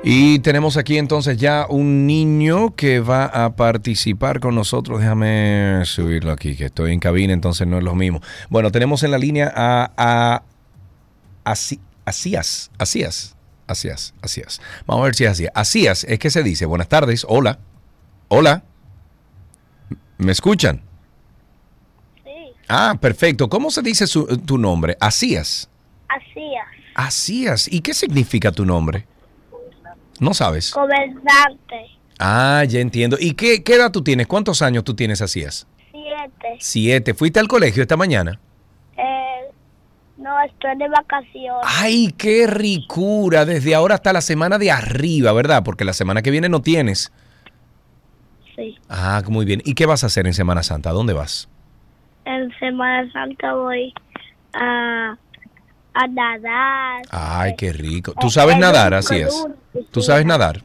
Y tenemos aquí entonces ya un niño que va a participar con nosotros. Déjame subirlo aquí, que estoy en cabina, entonces no es lo mismo. Bueno, tenemos en la línea a, a, a Asías, Asías, Asías, Asías. Vamos a ver si es así. Asías, es que se dice, buenas tardes, hola. Hola. ¿Me escuchan? Sí. Ah, perfecto. ¿Cómo se dice tu nombre? Asías. Asías. Asías. ¿Y qué significa tu nombre? No sabes. Comandante. Ah, ya entiendo. ¿Y qué, qué, edad tú tienes? ¿Cuántos años tú tienes, Asías? Siete. Siete. ¿Fuiste al colegio esta mañana? Eh, no, estoy de vacaciones. Ay, qué ricura. Desde ahora hasta la semana de arriba, ¿verdad? Porque la semana que viene no tienes. Ah, muy bien. ¿Y qué vas a hacer en Semana Santa? dónde vas? En Semana Santa voy a, a nadar. Ay, qué rico. ¿Tú sabes nadar, así es? ¿Tú sabes nadar?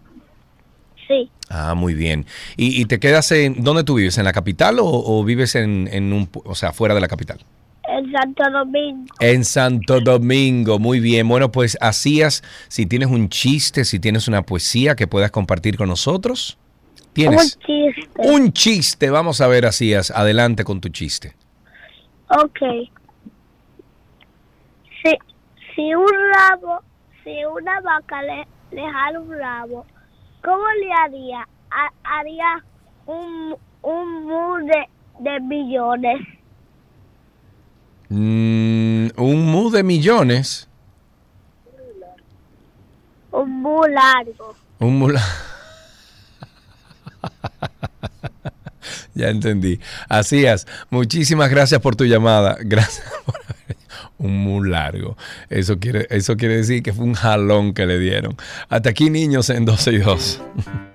Sí. Ah, muy bien. ¿Y, te quedas en, dónde tú vives? ¿En la capital o, vives en, en, un, o sea, fuera de la capital? En Santo Domingo. En Santo Domingo, muy bien. Bueno, pues hacías, si tienes un chiste, si tienes una poesía que puedas compartir con nosotros. ¿Tienes? Un chiste. Un chiste. Vamos a ver, así Adelante con tu chiste. Ok. Si, si un rabo, si una vaca le, le jala un rabo, ¿cómo le haría? haría un, un mu de, de millones. Mm, ¿Un mu de millones? Un mu largo. Un mu largo. (laughs) ya entendí. Asías, muchísimas gracias por tu llamada. (laughs) Gracias por un muy largo. Eso quiere, eso quiere decir que fue un jalón que le dieron. Hasta aquí, niños, en 12 y 2. (laughs)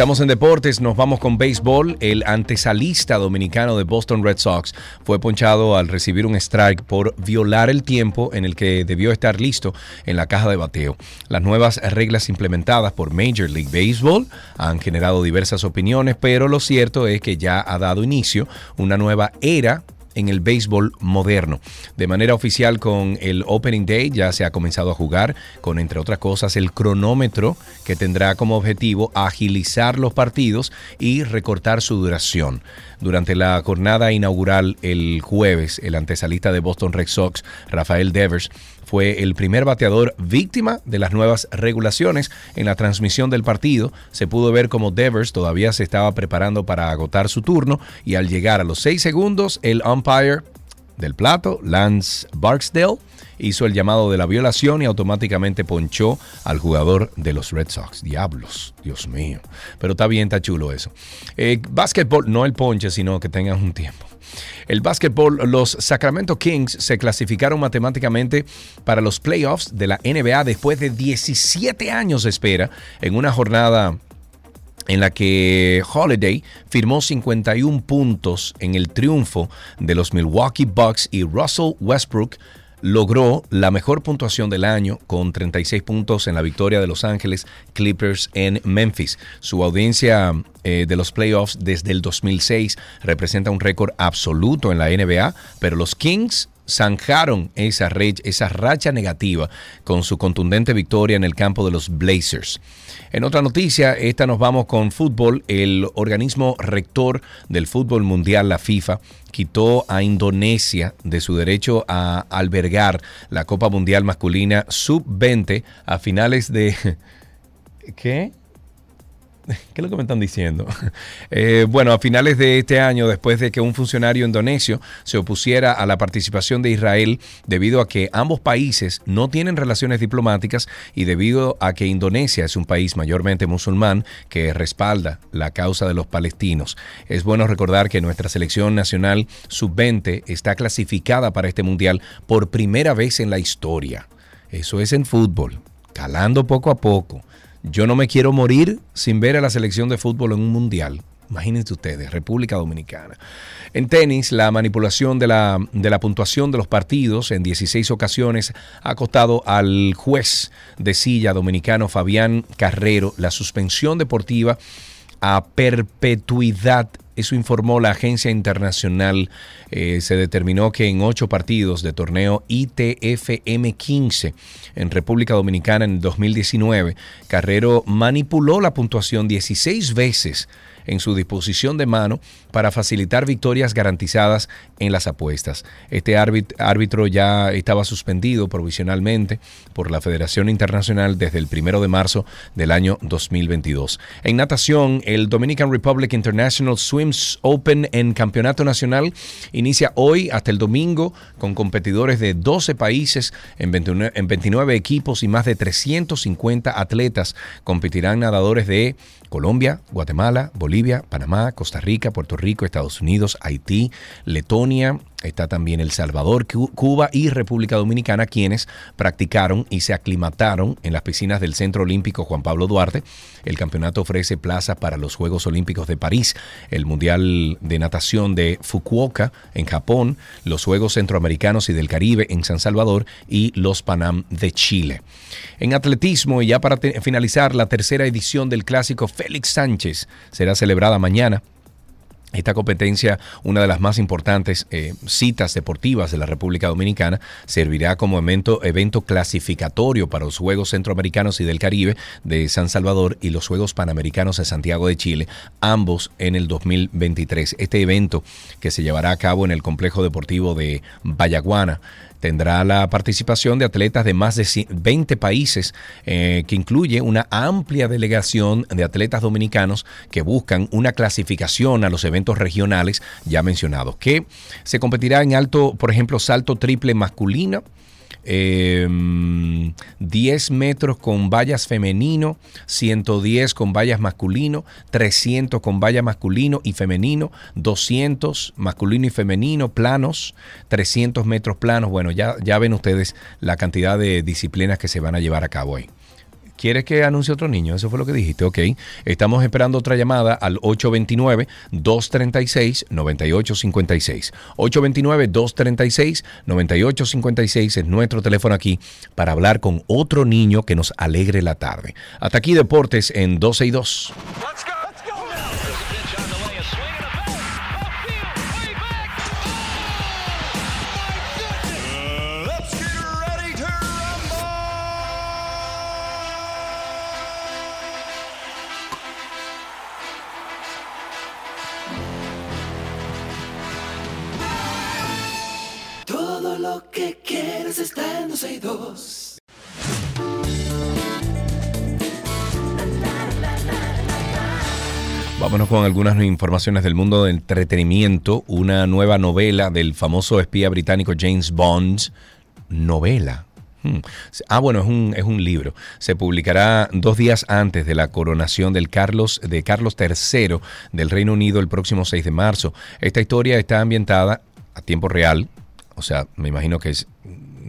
Estamos en deportes, nos vamos con béisbol. El antesalista dominicano de Boston Red Sox fue ponchado al recibir un strike por violar el tiempo en el que debió estar listo en la caja de bateo. Las nuevas reglas implementadas por Major League Baseball han generado diversas opiniones, pero lo cierto es que ya ha dado inicio una nueva era en el béisbol moderno. De manera oficial con el Opening Day ya se ha comenzado a jugar con, entre otras cosas, el cronómetro que tendrá como objetivo agilizar los partidos y recortar su duración. Durante la jornada inaugural el jueves, el antesalista de Boston Red Sox, Rafael Devers, fue el primer bateador víctima de las nuevas regulaciones. En la transmisión del partido se pudo ver como Devers todavía se estaba preparando para agotar su turno y al llegar a los seis segundos el umpire del plato, Lance Barksdale, hizo el llamado de la violación y automáticamente ponchó al jugador de los Red Sox. Diablos, Dios mío. Pero está bien, está chulo eso. Eh, básquetbol, no el ponche, sino que tengas un tiempo. El básquetbol, los Sacramento Kings se clasificaron matemáticamente para los playoffs de la NBA después de 17 años de espera en una jornada en la que Holiday firmó 51 puntos en el triunfo de los Milwaukee Bucks y Russell Westbrook logró la mejor puntuación del año con 36 puntos en la victoria de Los Ángeles Clippers en Memphis. Su audiencia eh, de los playoffs desde el 2006 representa un récord absoluto en la NBA, pero los Kings zanjaron esa, esa racha negativa con su contundente victoria en el campo de los Blazers. En otra noticia, esta nos vamos con fútbol. El organismo rector del fútbol mundial, la FIFA, quitó a Indonesia de su derecho a albergar la Copa Mundial Masculina Sub-20 a finales de... (laughs) ¿Qué? (laughs) ¿Qué es lo que me están diciendo? (laughs) Eh, bueno, a finales de este año, después de que un funcionario indonesio se opusiera a la participación de Israel debido a que ambos países no tienen relaciones diplomáticas y debido a que Indonesia es un país mayormente musulmán que respalda la causa de los palestinos. Es bueno recordar que nuestra selección nacional sub-20 está clasificada para este mundial por primera vez en la historia. Eso es en fútbol, calando poco a poco. Yo no me quiero morir sin ver a la selección de fútbol en un mundial. Imagínense ustedes, República Dominicana. En tenis, la manipulación de la, de la, puntuación de los partidos en 16 ocasiones ha costado al juez de silla dominicano Fabián Carrero la suspensión deportiva a perpetuidad eso informó la agencia internacional. Eh, se determinó que en ocho partidos de torneo ITFM 15 en República Dominicana en 2019, Carrero manipuló la puntuación 16 veces en su disposición de mano para facilitar victorias garantizadas en las apuestas. Este árbitro ya estaba suspendido provisionalmente por la Federación Internacional desde el primero de marzo del año 2022. En natación, el Dominican Republic International Swims Open en Campeonato Nacional inicia hoy hasta el domingo con competidores de 12 países en 29, en 29 equipos y más de 350 atletas. Competirán nadadores de Colombia, Guatemala, Bolivia, Panamá, Costa Rica, Puerto Rico, Estados Unidos, Haití, Letonia, Está también El Salvador, Cuba y República Dominicana, quienes practicaron y se aclimataron en las piscinas del Centro Olímpico Juan Pablo Duarte. El campeonato ofrece plazas para los Juegos Olímpicos de París, el Mundial de Natación de Fukuoka en Japón, los Juegos Centroamericanos y del Caribe en San Salvador y los Panam de Chile. En atletismo, y ya para finalizar, la tercera edición del clásico Félix Sánchez será celebrada mañana esta competencia, una de las más importantes eh, citas deportivas de la República Dominicana, servirá como evento, evento clasificatorio para los Juegos Centroamericanos y del Caribe de San Salvador y los Juegos Panamericanos de Santiago de Chile, ambos en el 2023. Este evento, que se llevará a cabo en el Complejo Deportivo de Vallaguana, tendrá la participación de atletas de más de 20 países, eh, que incluye una amplia delegación de atletas dominicanos que buscan una clasificación a los eventos regionales ya mencionados, que se competirá en alto, por ejemplo, salto triple masculino, 10 em, metros con vallas femenino, 110 con vallas masculino, 300 con vallas masculino y femenino, 200 masculino y femenino, planos, 300 metros planos. Bueno, ya, ya ven ustedes la cantidad de disciplinas que se van a llevar a cabo hoy. ¿Quieres que anuncie otro niño? Eso fue lo que dijiste, ok. Estamos esperando otra llamada al 829-236-9856. 829-236-9856 es nuestro teléfono aquí para hablar con otro niño que nos alegre la tarde. Hasta aquí Deportes en 12 y 2. lo Vámonos con algunas informaciones del mundo del entretenimiento. Una nueva novela del famoso espía británico James Bond. Novela. Hmm. Ah, bueno, es un, es un libro. Se publicará dos días antes de la coronación del Carlos, de Carlos III del Reino Unido el próximo 6 de marzo. Esta historia está ambientada a tiempo real, o sea, me imagino que es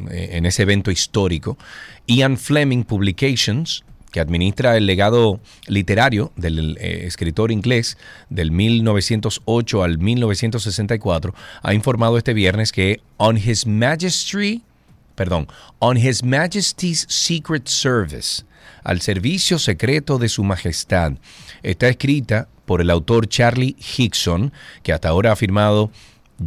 eh, en ese evento histórico. Ian Fleming Publications que administra el legado literario del eh, escritor inglés del 1908 al 1964, ha informado este viernes que On His Majesty, perdón, On His Majesty's Secret Service, al servicio secreto de su majestad, está escrita por el autor Charlie Hickson, que hasta ahora ha firmado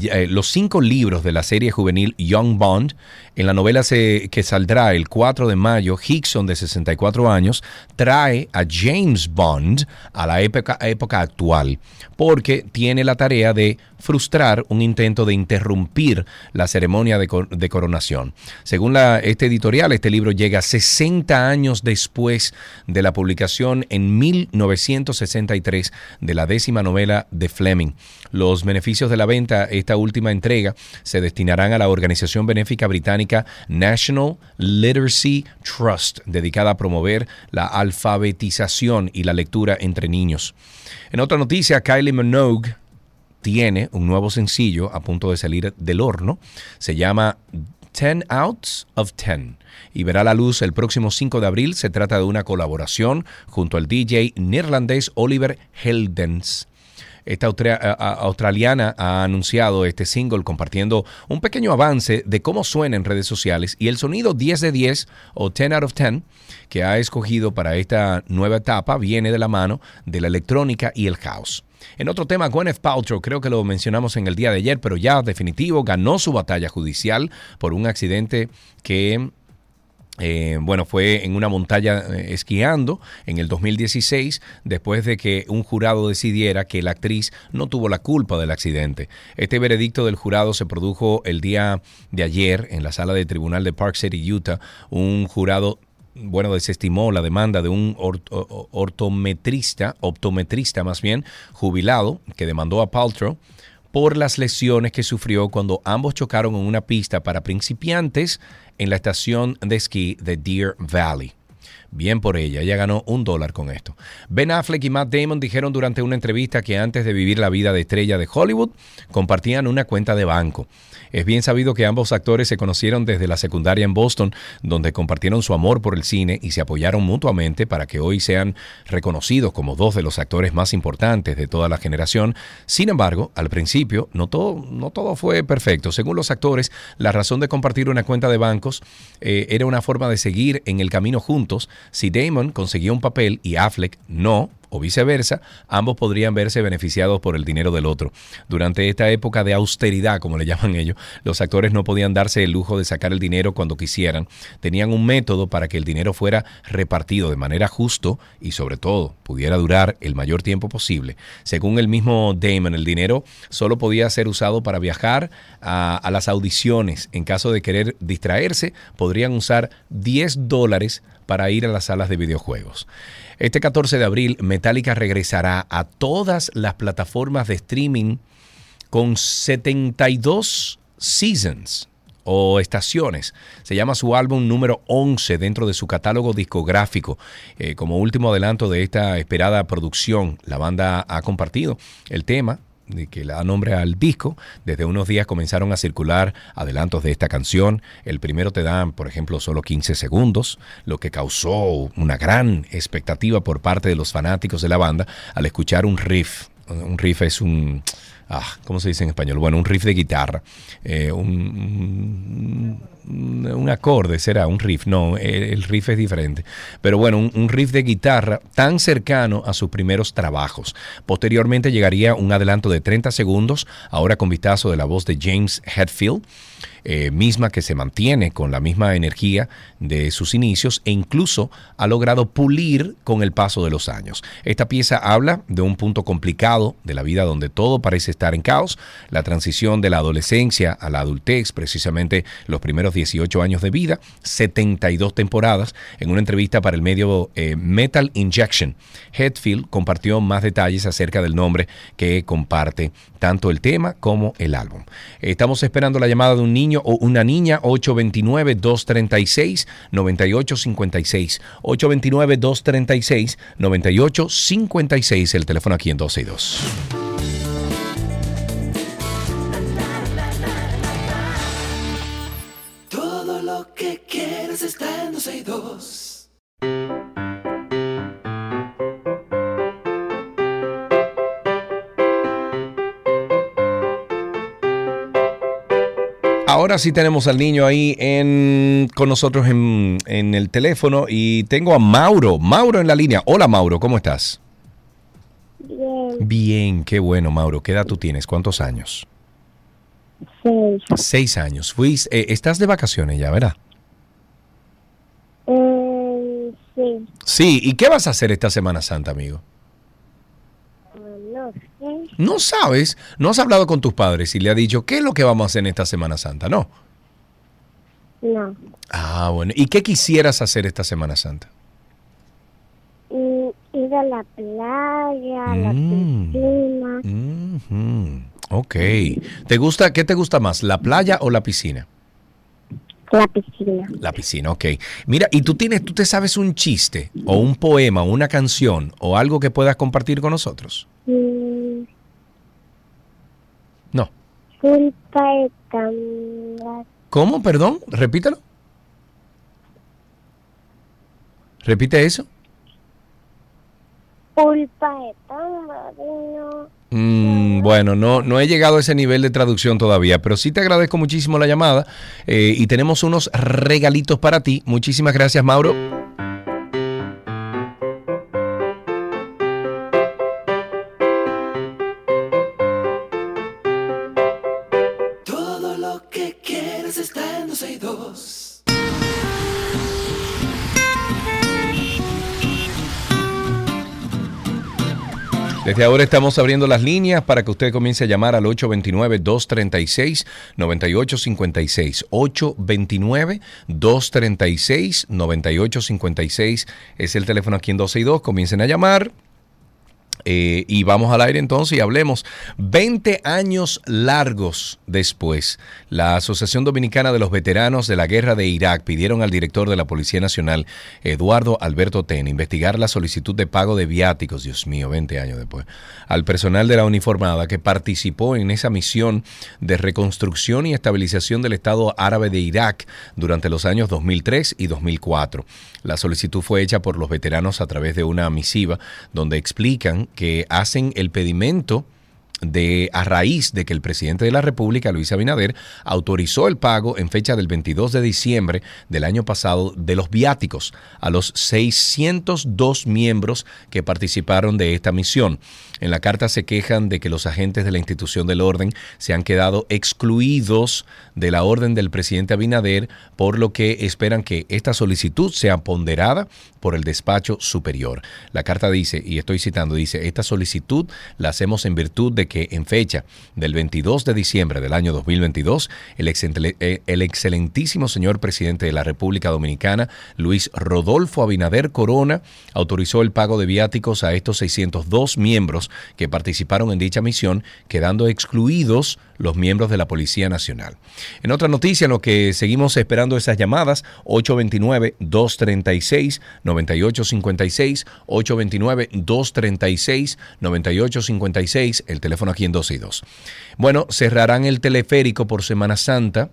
eh, los cinco libros de la serie juvenil Young Bond. En la novela que saldrá el 4 de mayo, Hickson, de 64 años, trae a James Bond a la época, actual, porque tiene la tarea de frustrar un intento de interrumpir la ceremonia de, coronación. Según este editorial, este libro llega 60 años después de la publicación en 1963 de la décima novela de Fleming. Los beneficios de la venta, esta última entrega, se destinarán a la organización benéfica británica National Literacy Trust, dedicada a promover la alfabetización y la lectura entre niños. En otra noticia, Kylie Minogue tiene un nuevo sencillo a punto de salir del horno. Se llama 10 Outs of 10 y verá la luz el próximo 5 de abril. Se trata de una colaboración junto al DJ neerlandés Oliver Heldens. Esta australiana ha anunciado este single compartiendo un pequeño avance de cómo suena en redes sociales y el sonido 10 de 10 o 10 out of 10 que ha escogido para esta nueva etapa viene de la mano de la electrónica y el house. En otro tema, Gwyneth Paltrow, creo que lo mencionamos en el día de ayer, pero ya definitivo, ganó su batalla judicial por un accidente que eh, bueno, fue en una montaña eh, esquiando en el 2016 después de que un jurado decidiera que la actriz no tuvo la culpa del accidente. Este veredicto del jurado se produjo el día de ayer en la sala de tribunal de Park City, Utah. Un jurado bueno, desestimó la demanda de un ortometrista, optometrista más bien, jubilado, que demandó a Paltrow por las lesiones que sufrió cuando ambos chocaron en una pista para principiantes en la estación de esquí de Deer Valley. Bien por ella, ella ganó un dólar con esto. Ben Affleck y Matt Damon dijeron durante una entrevista que antes de vivir la vida de estrella de Hollywood, compartían una cuenta de banco. Es bien sabido que ambos actores se conocieron desde la secundaria en Boston, donde compartieron su amor por el cine y se apoyaron mutuamente para que hoy sean reconocidos como dos de los actores más importantes de toda la generación. Sin embargo, al principio no todo, no todo fue perfecto. Según los actores, la razón de compartir una cuenta de bancos eh, era una forma de seguir en el camino juntos. Si Damon conseguía un papel y Affleck no, o viceversa, ambos podrían verse beneficiados por el dinero del otro. Durante esta época de austeridad, como le (laughs) llaman ellos, los actores no podían darse el lujo de sacar el dinero cuando quisieran. Tenían un método para que el dinero fuera repartido de manera justo y sobre todo pudiera durar el mayor tiempo posible. Según el mismo Damon, el dinero solo podía ser usado para viajar a, a las audiciones. En caso de querer distraerse, podrían usar 10 dólares para ir a las salas de videojuegos. Este 14 de abril, Metallica regresará a todas las plataformas de streaming con 72 seasons o estaciones. Se llama su álbum número 11 dentro de su catálogo discográfico. Eh, como último adelanto de esta esperada producción, la banda ha compartido el tema que le da nombre al disco. Desde unos días comenzaron a circular adelantos de esta canción. El primero te dan, por ejemplo, solo 15 segundos, lo que causó una gran expectativa por parte de los fanáticos de la banda al escuchar un riff. Un riff es un ah, ¿cómo se dice en español? Bueno, un riff de guitarra, eh, un, acorde será, un riff, no, el, riff es diferente, pero bueno, un, un, riff de guitarra tan cercano a sus primeros trabajos. Posteriormente llegaría un adelanto de 30 segundos, ahora con vistazo de la voz de James Hetfield. Eh, misma que se mantiene con la misma energía de sus inicios e incluso ha logrado pulir con el paso de los años. Esta pieza habla de un punto complicado de la vida donde todo parece estar en caos, la transición de la adolescencia a la adultez, precisamente los primeros 18 años de vida, 72 temporadas. En una entrevista para el medio eh, Metal Injection, Hetfield compartió más detalles acerca del nombre que comparte tanto el tema como el álbum. Estamos esperando la llamada de un niño o una niña 829-236-9856. 829-236-9856, el teléfono aquí en 12 y 2. Ahora sí tenemos al niño ahí en, con nosotros en, en, el teléfono y tengo a Mauro. Mauro en la línea. Hola Mauro, ¿cómo estás? Bien, Bien, qué bueno Mauro. ¿Qué edad tú tienes? ¿Cuántos años? seis. Seis años. Fuiste, eh, estás de vacaciones ya, ¿verdad? Eh, sí, Sí, ¿y qué vas a hacer esta Semana Santa, amigo? No sabes, no has hablado con tus padres y le has dicho, ¿qué es lo que vamos a hacer en esta Semana Santa? No. No. Ah, bueno. ¿Y qué quisieras hacer esta Semana Santa? Y ir a la playa, a la Mm. piscina. Ok. ¿Te gusta, qué te gusta más, la playa o la piscina? la piscina. La piscina, ok. Mira, ¿y tú tienes, tú te sabes un chiste o un poema, o una canción o algo que puedas compartir con nosotros? Mm, No. Culpa de ¿Cómo? Perdón, repítelo. Repite eso. culpa de. Mm, bueno, no, no he llegado a ese nivel de traducción todavía, pero sí te agradezco muchísimo la llamada eh, y tenemos unos regalitos para ti. Muchísimas gracias, Mauro. Desde ahora estamos abriendo las líneas para que usted comience a llamar al 829-236-9856. 829-236-9856 es el teléfono aquí en 12 y 2. Comiencen a llamar. Eh, y vamos al aire entonces y hablemos. 20 años largos después, la Asociación Dominicana de los Veteranos de la Guerra de Irak pidieron al director de la Policía Nacional, Eduardo Alberto Ten, investigar la solicitud de pago de viáticos, Dios mío, 20 años después, al personal de la uniformada que participó en esa misión de reconstrucción y estabilización del Estado árabe de Irak durante los años 2003 y 2004. La solicitud fue hecha por los veteranos a través de una misiva donde explican que hacen el pedimento de a raíz de que el presidente de la República, Luis Abinader, autorizó el pago en fecha del 22 de diciembre del año pasado de los viáticos a los 602 miembros que participaron de esta misión. En la carta se quejan de que los agentes de la institución del orden se han quedado excluidos de la orden del presidente Abinader, por lo que esperan que esta solicitud sea ponderada por el despacho superior. La carta dice, y estoy citando, dice, esta solicitud la hacemos en virtud de que en fecha del 22 de diciembre del año 2022, el, eh, el excelentísimo señor presidente de la República Dominicana, Luis Rodolfo Abinader Corona, autorizó el pago de viáticos a estos 602 miembros que participaron en dicha misión, quedando excluidos los miembros de la Policía Nacional. En otra noticia, en lo que seguimos esperando esas llamadas, 829-236-9856, 829-236-9856, el teléfono aquí en 12 y 2. Bueno, cerrarán el teleférico por Semana Santa.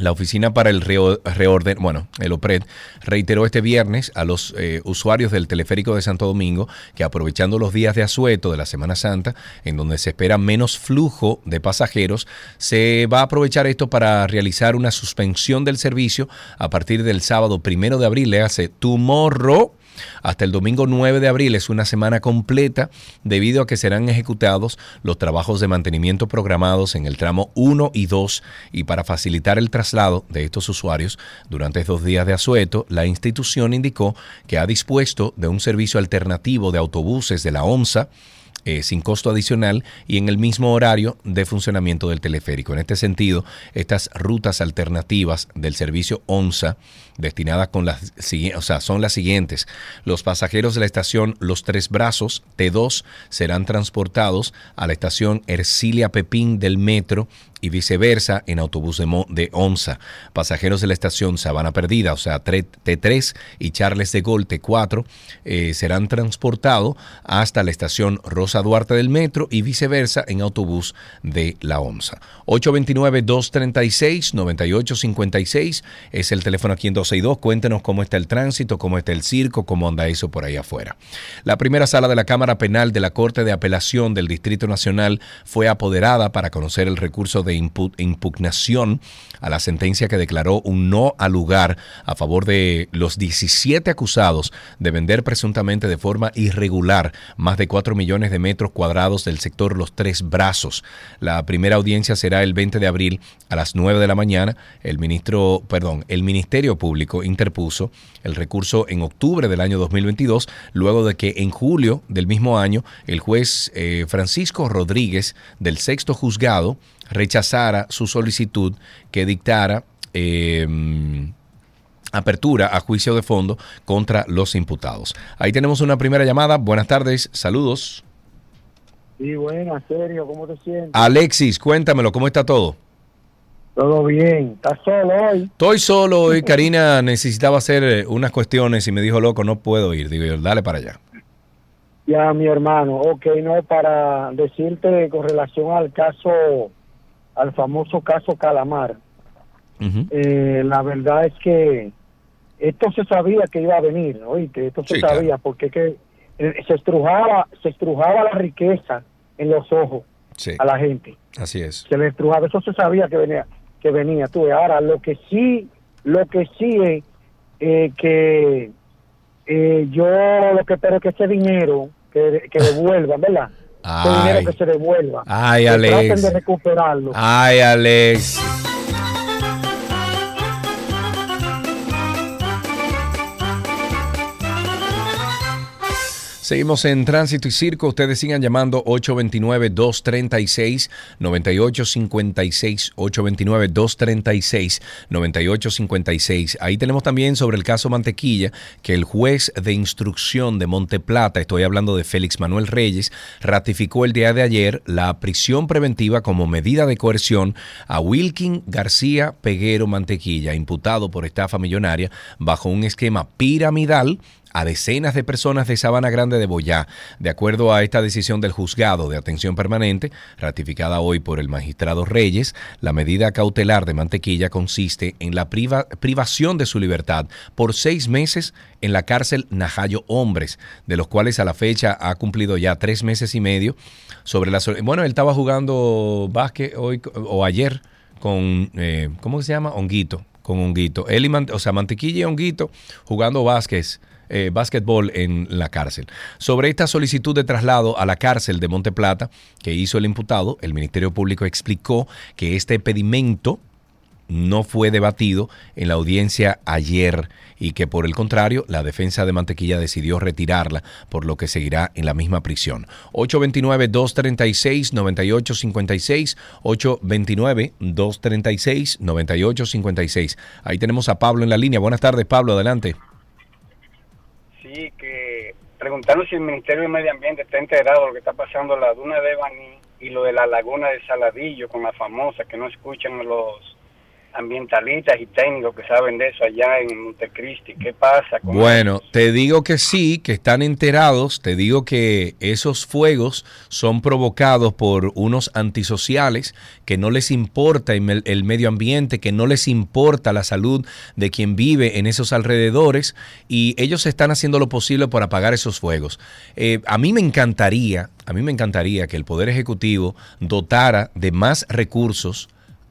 La Oficina para el Reo- Reorden, bueno, el OPRED, reiteró este viernes a los eh, usuarios del teleférico de Santo Domingo que aprovechando los días de asueto de la Semana Santa, en donde se espera menos flujo de pasajeros, se va a aprovechar esto para realizar una suspensión del servicio a partir del sábado primero de abril, le hace tomorrow Hasta el domingo 9 de abril es una semana completa debido a que serán ejecutados los trabajos de mantenimiento programados en el tramo 1 y 2 y para facilitar el traslado de estos usuarios durante estos días de asueto, la institución indicó que ha dispuesto de un servicio alternativo de autobuses de la OMSA eh, sin costo adicional y en el mismo horario de funcionamiento del teleférico. En este sentido, estas rutas alternativas del servicio ONSA destinadas con las o sea, son las siguientes. Los pasajeros de la estación Los Tres Brazos T2 serán transportados a la estación Ercilia Pepín del metro y viceversa en autobús de, de ONSA. Pasajeros de la estación Sabana Perdida, o sea, T3 y Charles de Gol T4 eh, serán transportados hasta la estación Rosa Duarte del metro y viceversa en autobús de la ONSA. 829-236-9856 es el teléfono aquí en 262. Cuéntenos cómo está el tránsito, cómo está el circo, cómo anda eso por ahí afuera. La primera sala de la Cámara Penal de la Corte de Apelación del Distrito Nacional fue apoderada para conocer el recurso de impugnación a la sentencia que declaró un no al lugar a favor de los 17 acusados de vender presuntamente de forma irregular más de 4 millones de metros cuadrados del sector Los Tres Brazos. La primera audiencia será el 20 de abril a las 9 de la mañana. El ministro, perdón, el Ministerio Público interpuso el recurso en octubre del año 2022, luego de que en julio del mismo año el juez eh, Francisco Rodríguez del sexto juzgado rechazara su solicitud que dictara em, apertura a juicio de fondo contra los imputados. Ahí tenemos una primera llamada. Buenas tardes, saludos. Sí, buenas, serio, ¿cómo te sientes? Alexis, cuéntamelo, ¿cómo está todo? Todo bien, ¿estás solo hoy? Estoy solo hoy, (laughs) Karina necesitaba hacer eh, unas cuestiones y me dijo, loco, no puedo ir. Digo yo, dale para allá. Ya, mi hermano, ok, no, para decirte con relación al caso al famoso caso Calamar. Eh, la verdad es que esto se sabía que iba a venir, oíste, esto se sabía porque que eh, se estrujaba, se estrujaba la riqueza en los ojos a la gente. Así es. Se le estrujaba, eso se sabía que venía, que venía. Tú, ahora lo que sí, lo que sí es eh, que yo lo que espero es que ese dinero que, que (laughs) devuelvan, ¿verdad? Ay. dinero que se devuelva. Ay, Alex. Traten de recuperarlo. Ay, Alex. Seguimos en Tránsito y Circo. Ustedes sigan llamando 829-236-9856. 829-236-9856. Ahí tenemos también sobre el caso Mantequilla que el juez de instrucción de Monteplata, estoy hablando de Félix Manuel Reyes, ratificó el día de ayer la prisión preventiva como medida de coerción a Wilkin García Peguero Mantequilla, imputado por estafa millonaria bajo un esquema piramidal a decenas de personas de Sabana Grande de Boyá, de acuerdo a esta decisión del juzgado de atención permanente, ratificada hoy por el magistrado Reyes, la medida cautelar de Mantequilla consiste en la privación de su libertad por seis meses en la cárcel Najayo Hombres, de los cuales a la fecha ha cumplido ya tres meses y medio. Sobre la, bueno, él estaba jugando básquet hoy o ayer con, eh, ¿cómo se llama? Honguito, con Honguito. Él y, o sea, Mantequilla y Honguito jugando básquet eh, básquetbol en la cárcel. Sobre esta solicitud de traslado a la cárcel de Monteplata que hizo el imputado, el Ministerio Público explicó que este pedimento no fue debatido en la audiencia ayer y que por el contrario la defensa de Mantequilla decidió retirarla, por lo que seguirá en la misma prisión. 829-236-9856, 829-236-9856. Ahí tenemos a Pablo en la línea. Buenas tardes, Pablo, adelante que preguntaron si el Ministerio de Medio Ambiente está enterado de lo que está pasando en la duna de Baní y lo de la laguna de Saladillo con la famosa que no escuchan los ambientalistas y técnicos que saben de eso allá en Montecristi. ¿Qué pasa? bueno, te digo que sí, que están enterados, te digo que esos fuegos son provocados por unos antisociales que no les importa el medio ambiente, que no les importa la salud de quien vive en esos alrededores y ellos están haciendo lo posible por apagar esos fuegos. Eh, a mí me encantaría, a mí me encantaría que el Poder Ejecutivo dotara de más recursos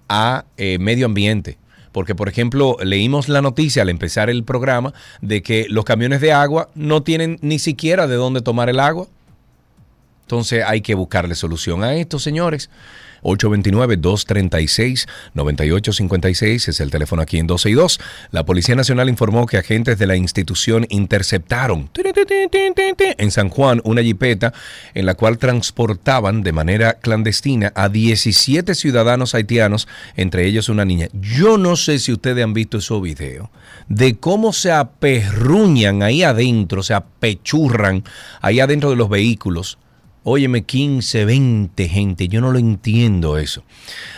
a eh, medio ambiente. Porque, por ejemplo, leímos la noticia al empezar el programa de que los camiones de agua no tienen ni siquiera de dónde tomar el agua. Entonces hay que buscarle solución a esto, señores. 829-236-9856 es el teléfono aquí en 12 y 2. La Policía Nacional informó que agentes de la institución interceptaron en San Juan una jipeta en la cual transportaban de manera clandestina a 17 ciudadanos haitianos, entre ellos una niña. Yo no sé si ustedes han visto esos videos de cómo se aperruñan ahí adentro, se apechurran ahí adentro de los vehículos Óyeme, 15, 20 gente, yo no lo entiendo eso.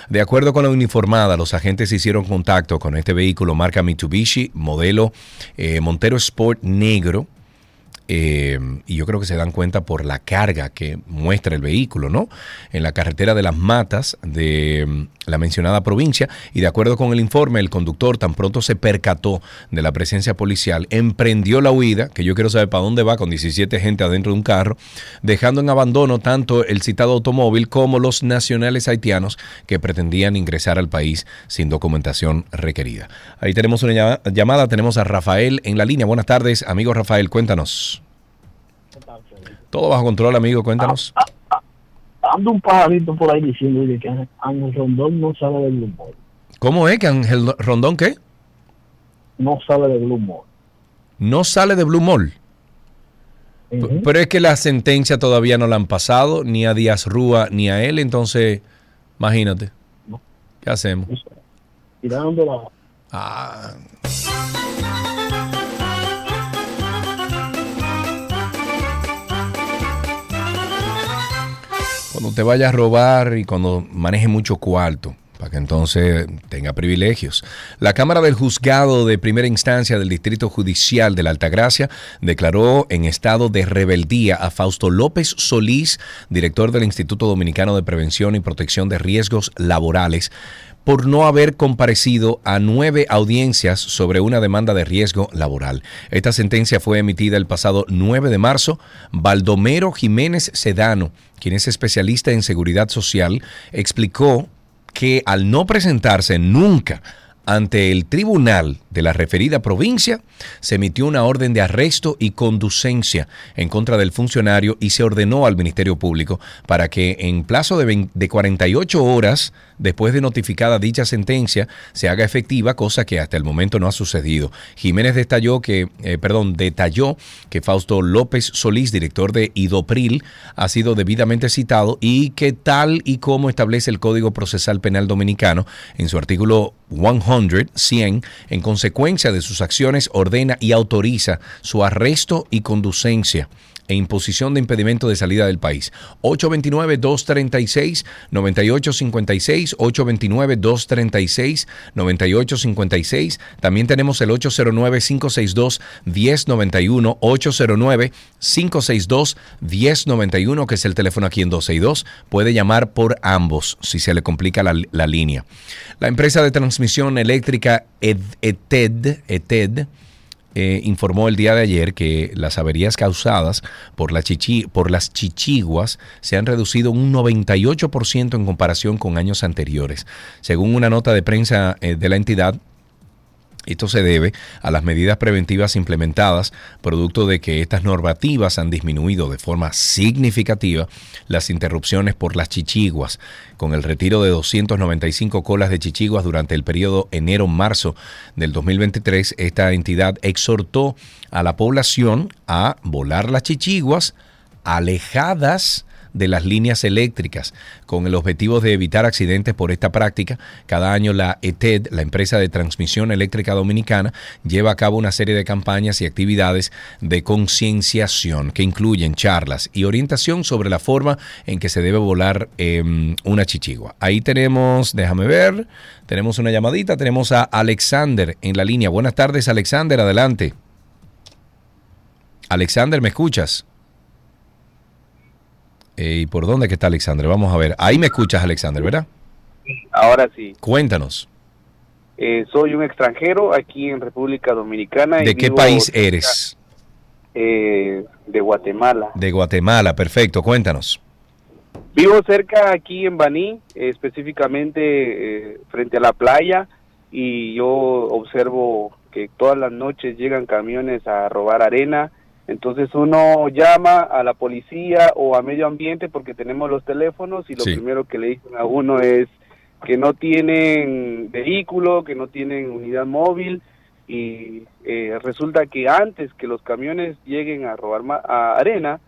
De acuerdo con la uniformada, los agentes hicieron contacto con este vehículo marca Mitsubishi, modelo eh, Montero Sport negro, eh, y yo creo que se dan cuenta por la carga que muestra el vehículo, ¿no? En la carretera de las Matas de mm, la mencionada provincia y de acuerdo con el informe, el conductor tan pronto se percató de la presencia policial, emprendió la huida, que yo quiero saber para dónde va con 17 gente adentro de un carro, dejando en abandono tanto el citado automóvil como los nacionales haitianos que pretendían ingresar al país sin documentación requerida. Ahí tenemos una llamada, tenemos a Rafael en la línea. Buenas tardes, amigo Rafael, cuéntanos. Todo bajo control, amigo, cuéntanos. Ah, ah, ah, ando un pajarito por ahí diciendo que Ángel Rondón no sabe de Blue ¿Cómo es que Ángel Rondón qué? No sale de Blue Mall. No sale de Blue Mall. Pero es que la sentencia todavía no la han pasado, ni a Díaz Rúa, ni a él, entonces, imagínate. ¿Qué hacemos? Tirando la... Ah. Cuando te vaya a robar y cuando maneje mucho cuarto para que entonces tenga privilegios. La Cámara del Juzgado de Primera Instancia del Distrito Judicial de la Altagracia declaró en estado de rebeldía a Fausto López Solís, director del Instituto Dominicano de Prevención y Protección de Riesgos Laborales, por no haber comparecido a nueve audiencias sobre una demanda de riesgo laboral. Esta sentencia fue emitida el pasado 9 de marzo. Baldomero Jiménez Sedano, quien es especialista en seguridad social, explicó que al no presentarse nunca ante el tribunal de la referida provincia, se emitió una orden de arresto y conducencia en contra del funcionario y se ordenó al Ministerio Público para que en plazo de, de 48 horas después de notificada dicha sentencia se haga efectiva, cosa que hasta el momento no ha sucedido. Jiménez detalló que, eh, perdón, detalló que Fausto López Solís, director de Idopril, ha sido debidamente citado y que tal y como establece el Código Procesal Penal Dominicano en su artículo 100, 100, en consecuencia de sus acciones ordena y autoriza su arresto y conducencia e imposición de impedimento de salida del país. 829-236-9856, 829-236-9856. También tenemos el 809-562-1091, 809-562-1091, que es el teléfono aquí en 262. Puede llamar por ambos si se le complica la, línea. La empresa de transmisión eléctrica ETED, ETED eh, informó el día de ayer que las averías causadas por, la chichi, por las chichiguas se han reducido un 98% en comparación con años anteriores. Según una nota de prensa eh, de la entidad, esto se debe a las medidas preventivas implementadas, producto de que estas normativas han disminuido de forma significativa las interrupciones por las chichiguas, con el retiro de 295 colas de chichiguas durante el periodo enero-marzo del 2023. Esta entidad exhortó a la población a volar las chichiguas alejadas de las líneas eléctricas. Con el objetivo de evitar accidentes por esta práctica, cada año la ETED, la empresa de transmisión eléctrica dominicana, lleva a cabo una serie de campañas y actividades de concienciación que incluyen charlas y orientación sobre la forma en que se debe volar em, una chichigua. Ahí tenemos, déjame ver, tenemos una llamadita, tenemos a Alexander en la línea. Buenas tardes, Alexander, adelante. Alexander, ¿me escuchas? Eh, ¿Y por dónde que está Alexander? Vamos a ver. Ahí me escuchas, Alexander, ¿verdad? Ahora sí. Cuéntanos. Eh, soy un extranjero aquí en República Dominicana. ¿De qué país eres? Eh, de Guatemala. De Guatemala, perfecto. Cuéntanos. Vivo cerca aquí en Baní, específicamente frente a la playa. y yo observo que todas las noches llegan camiones a robar arena. Entonces uno llama a la policía o a medio ambiente porque tenemos los teléfonos y lo primero que le dicen a uno es que no tienen vehículo, que no tienen unidad móvil y eh, resulta que antes que los camiones lleguen a robar a arena,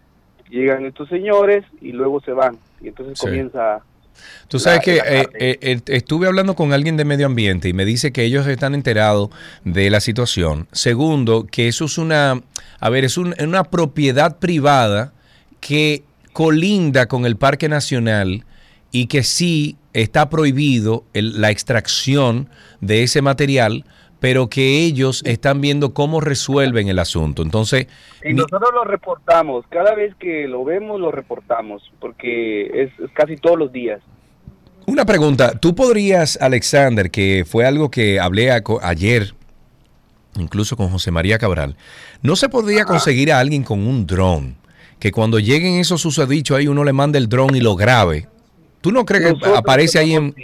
llegan estos señores y luego se van. Y entonces comienza Tú sabes que eh, eh, estuve hablando con alguien de medio ambiente y me dice que ellos están enterados de la situación. Segundo, que eso es una, a ver, es una propiedad privada que colinda con el Parque Nacional y que sí está prohibido la extracción de ese material, pero que ellos están viendo cómo resuelven el asunto. Entonces, y nosotros lo reportamos, cada vez que lo vemos lo reportamos, porque es, casi todos los días. Una pregunta, tú podrías, Alexander, que fue algo que hablé ayer, incluso con José María Cabral, ¿no se podría conseguir a alguien con un dron? Que cuando lleguen esos susodichos ahí uno le mande el dron y lo grabe. ¿Tú no crees que aparece ahí en...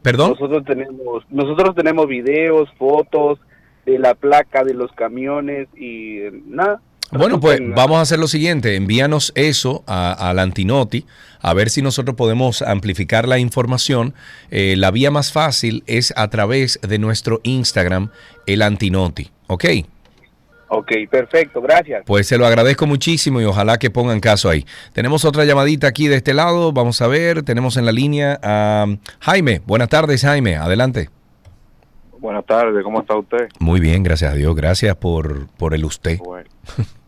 ¿Perdón? Nosotros tenemos, nosotros tenemos videos, fotos de la placa de los camiones y nada. Bueno, pues vamos a hacer lo siguiente, envíanos eso a, Antinoti, a ver si nosotros podemos amplificar la información. Eh, la vía más fácil es a través de nuestro Instagram, el Antinoti, ¿ok? Ok, perfecto, gracias. Pues se lo agradezco muchísimo y ojalá que pongan caso ahí. Tenemos otra llamadita aquí de este lado, vamos a ver, tenemos en la línea a Jaime. Buenas tardes, Jaime, adelante. Buenas tardes, ¿cómo está usted? Muy bien, gracias a Dios, gracias por, por el usted. Bueno. (laughs)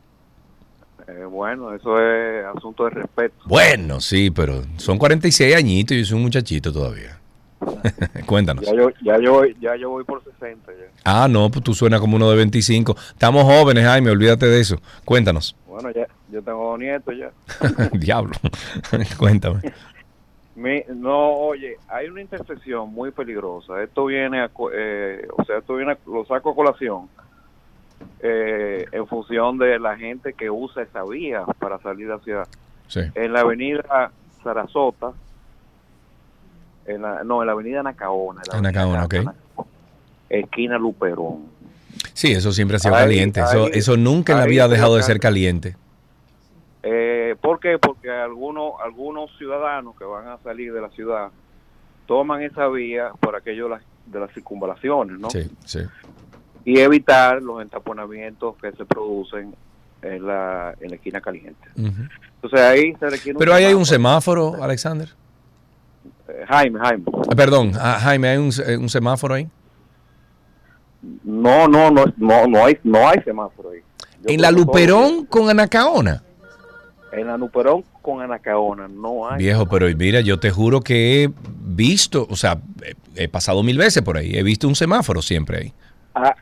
Eh, bueno, eso es asunto de respeto. Bueno, sí, pero son 46 añitos y yo soy un muchachito todavía. (laughs) Cuéntanos. Ya yo, ya, yo, ya yo voy por 60. Ah, no, pues tú suenas como uno de 25. Estamos jóvenes, Jaime, olvídate de eso. Cuéntanos. Bueno, ya, yo tengo nietos ya. (laughs) Diablo. (laughs) Cuéntame. no, oye, hay una intersección muy peligrosa. Esto viene, a, eh, o sea, esto viene, lo saco a colación eh, en función de la gente que usa esa vía para salir hacia. Sí. En la avenida Sarasota, en la, no, en la avenida Nacaona. En Nacaona, ok. Esquina Luperón. Sí, eso siempre ha sido caliente. eso, eso nunca en la vida ha dejado de ser caliente. Eh, ¿Por qué? Porque algunos, algunos ciudadanos que van a salir de la ciudad toman esa vía por aquello de las, circunvalaciones, ¿no? Sí, sí. Y evitar los entaponamientos que se producen en la, en la esquina caliente. Entonces ahí se requiere Pero ahí hay un semáforo, Alexander. Eh, Jaime, Jaime. Ah, perdón, ah, Jaime, ¿hay un, un, semáforo ahí? No, no, no, no, no hay, no hay semáforo ahí. ¿En la Luperón con Anacaona? En la Luperón con Anacaona no hay. Viejo, pero mira, yo te juro que he visto, o sea, he pasado mil veces por ahí, he visto un semáforo siempre ahí. Ah,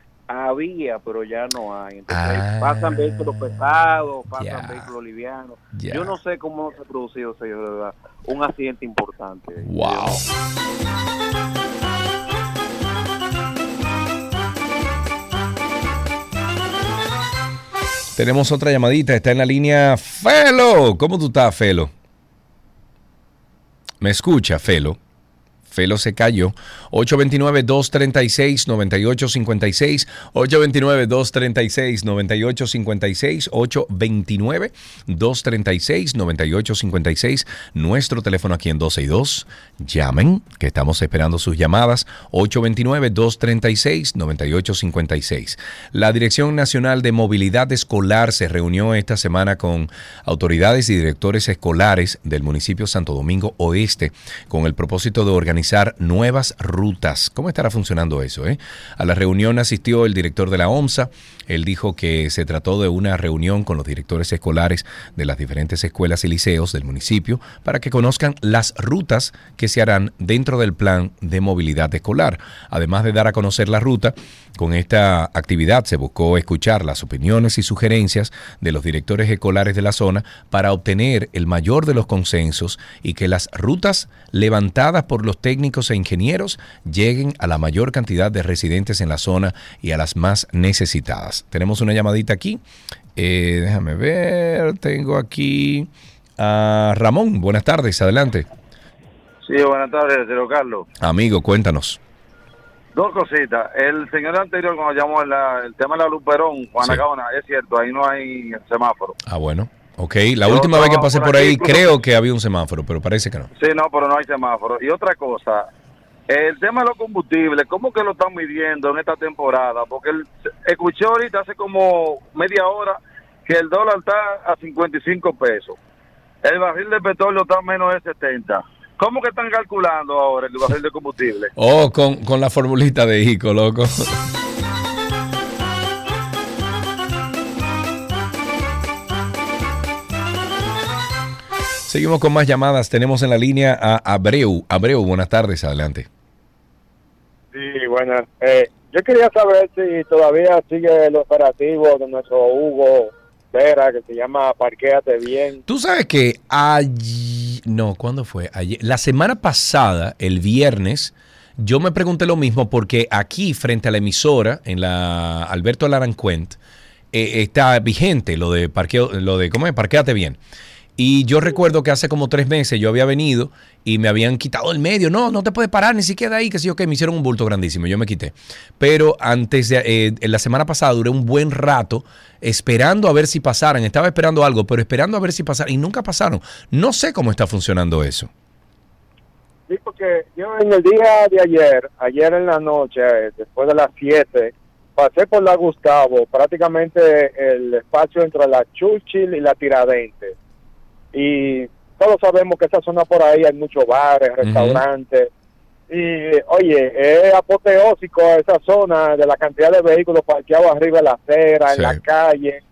había, pero ya no hay. Entonces, ah, pasan vehículos pesados, pasan vehículos livianos. Yo no sé cómo se ha producido, señor, verdad, un accidente importante. Wow. Tenemos otra llamadita, está en la línea Felo. ¿Cómo tú estás, Felo? ¿Me escucha, Felo? Felo se cayó. 829-236-9856. 829-236-9856. 829-236-9856. Nuestro teléfono aquí en 12 y 2. Llamen, que estamos esperando sus llamadas. 829-236-9856. La Dirección Nacional de Movilidad Escolar se reunió esta semana con autoridades y directores escolares del municipio Santo Domingo Oeste con el propósito de organizar nuevas rutas. ¿Cómo estará funcionando eso? Eh? A la reunión asistió el director de la OMSA. Él dijo que se trató de una reunión con los directores escolares de las diferentes escuelas y liceos del municipio para que conozcan las rutas que se harán dentro del plan de movilidad escolar. Además de dar a conocer la ruta, con esta actividad se buscó escuchar las opiniones y sugerencias de los directores escolares de la zona para obtener el mayor de los consensos y que las rutas levantadas por los técnicos e ingenieros lleguen a la mayor cantidad de residentes en la zona y a las más necesitadas. Tenemos una llamadita aquí. Eh, déjame ver, tengo aquí a Ramón. Buenas tardes, adelante. Sí, buenas tardes, Carlos. Amigo, cuéntanos. Dos cositas. El señor anterior, cuando llamó el, el tema de la Luperón, Juana Cabana, es cierto, ahí no hay semáforo. Ah, bueno. Ok, la última vez que pasé por, ahí creo que había un semáforo, pero parece que no. Sí, no, pero no hay semáforo. Y otra cosa, el tema de los combustibles, ¿cómo que lo están midiendo en esta temporada? Porque el, escuché ahorita hace como media hora que el dólar está a 55 pesos. El barril de petróleo está a menos de 70. ¿Cómo que están calculando ahora el barril de combustible? Oh, con, con la formulita de ICO, loco. Seguimos con más llamadas. Tenemos en la línea a Abreu. Abreu, buenas tardes, adelante. Sí, buenas. Eh, yo quería saber si todavía sigue el operativo de nuestro Hugo Que se llama Parquéate Bien. Tú sabes que allí, no, ¿cuándo fue? Ayer, la semana pasada, el viernes, yo me pregunté lo mismo porque aquí, frente a la emisora, en la Alberto Larancuent, eh, está vigente lo de parqueo, lo de, ¿cómo es? Parquéate Bien. Y yo recuerdo que hace como tres meses yo había venido y me habían quitado el medio. No, no te puedes parar ni siquiera ahí, que yo que me hicieron un bulto grandísimo. Yo me quité. Pero antes de, eh, la semana pasada duré un buen rato esperando a ver si pasaran. Estaba esperando algo, pero esperando a ver si pasaran. Y nunca pasaron. No sé cómo está funcionando eso. Sí, porque yo en el día de ayer, ayer en la noche, después de las 7, pasé por la Gustavo, prácticamente el espacio entre la Churchill y la Tiradentes y todos sabemos que esa zona por ahí hay muchos bares, restaurantes. Y oye, es apoteósico esa zona de la cantidad de vehículos parqueados arriba de la acera, en la calle.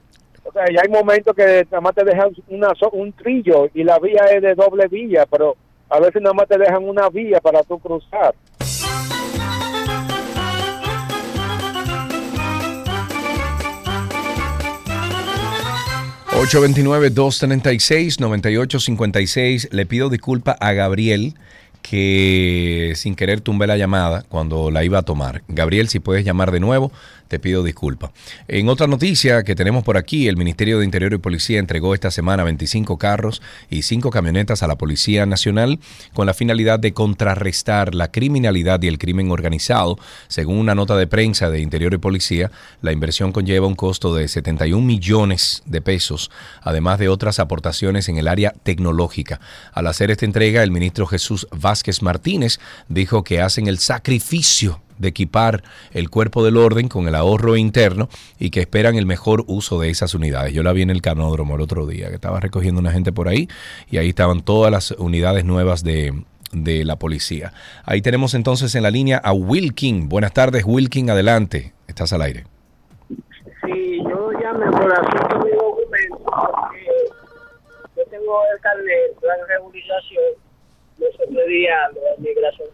O sea, ya hay momentos que nada más te dejan una, un trillo y la vía es de doble vía, pero a veces nada más te dejan una vía para tú cruzar. 829-236-9856. Le pido disculpa a Gabriel que sin querer tumbé la llamada cuando la iba a tomar. Gabriel, si puedes llamar de nuevo, te pido disculpa. En otra noticia que tenemos por aquí, el Ministerio de Interior y Policía entregó esta semana 25 carros y 5 camionetas a la Policía Nacional con la finalidad de contrarrestar la criminalidad y el crimen organizado. Según una nota de prensa de Interior y Policía, la inversión conlleva un costo de 71 millones de pesos, además de otras aportaciones en el área tecnológica. Al hacer esta entrega, el ministro Jesús Vázquez Martínez dijo que hacen el sacrificio de equipar el cuerpo del orden con el ahorro interno y que esperan el mejor uso de esas unidades. Yo la vi en el canódromo el otro día, que estaba recogiendo una gente por ahí y ahí estaban todas las unidades nuevas de, de la policía. Ahí tenemos entonces en la línea a Wilkin. Buenas tardes, Wilkin, adelante. Estás al aire. Sí, yo llamé por asunto mi documento yo tengo el carnet de la regularización los otros días la migración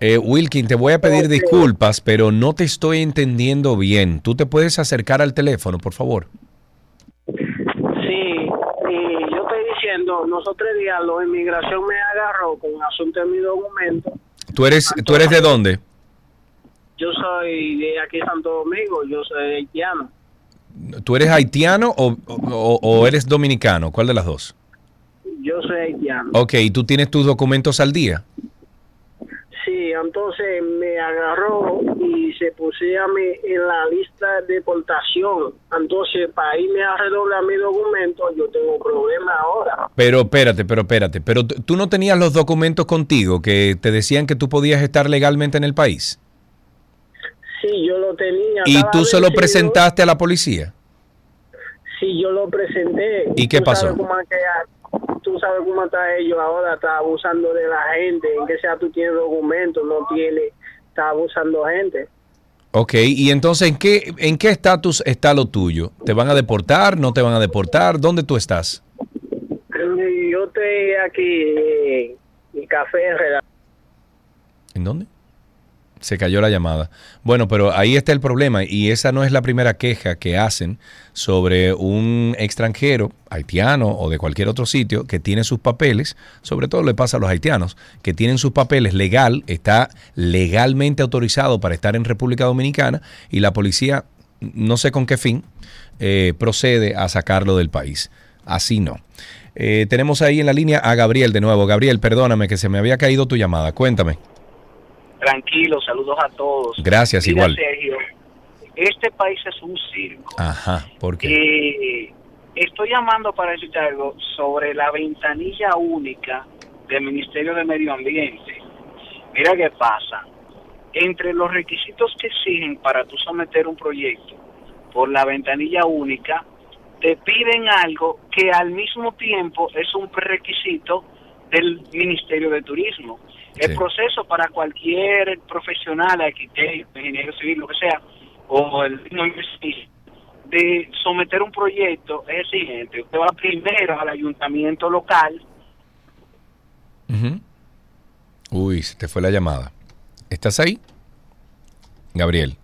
eh, Wilkin, te voy a pedir disculpas, pero no te estoy entendiendo bien. ¿Tú te puedes acercar al teléfono, por favor? Sí, y yo estoy diciendo, nosotros días la inmigración me agarró con asunto de mi documento. ¿Tú eres, ¿tú eres de dónde? Yo soy de aquí Santo Domingo, yo soy haitiano. ¿Tú eres haitiano o, o eres dominicano? ¿Cuál de las dos? Yo soy haitiano. Ok, ¿y tú tienes tus documentos al día? Entonces me agarró y se mí en la lista de deportación. Entonces, para irme a redoblar mi documento, yo tengo problema ahora. Pero espérate, pero espérate, pero tú no tenías los documentos contigo que te decían que tú podías estar legalmente en el país. Sí, yo lo tenía. ¿Y tú se lo presentaste a la policía? Sí, yo lo presenté. ¿Y qué pasó? Tú sabes cómo está ellos ahora, está abusando de la gente, en que sea tú tienes documentos, no tiene, está abusando gente. Ok, y entonces, ¿en qué en qué estatus está lo tuyo? ¿Te van a deportar? ¿No te van a deportar? ¿Dónde tú estás? Yo estoy aquí en Café ¿En dónde? Se cayó la llamada. Bueno, pero ahí está el problema y esa no es la primera queja que hacen sobre un extranjero, haitiano o de cualquier otro sitio, que tiene sus papeles, sobre todo le pasa a los haitianos, que tienen sus papeles legal, está legalmente autorizado para estar en República Dominicana y la policía, no sé con qué fin, eh, procede a sacarlo del país. Así no. Eh, tenemos ahí en la línea a Gabriel de nuevo. Gabriel, perdóname que se me había caído tu llamada. Cuéntame. Tranquilo, saludos a todos. Gracias, Mira, igual. Sergio, este país es un circo. Ajá, ¿por qué? Eh, estoy llamando para decirte algo sobre la ventanilla única del Ministerio de Medio Ambiente. Mira qué pasa. Entre los requisitos que exigen para tú someter un proyecto por la ventanilla única, te piden algo que al mismo tiempo es un prerequisito del Ministerio de Turismo. El proceso para cualquier profesional, arquitecto, ingeniero civil, lo que sea, o el de someter un proyecto es el siguiente. Usted va primero al ayuntamiento local. Uy, se te fue la llamada. ¿Estás ahí? Gabriel.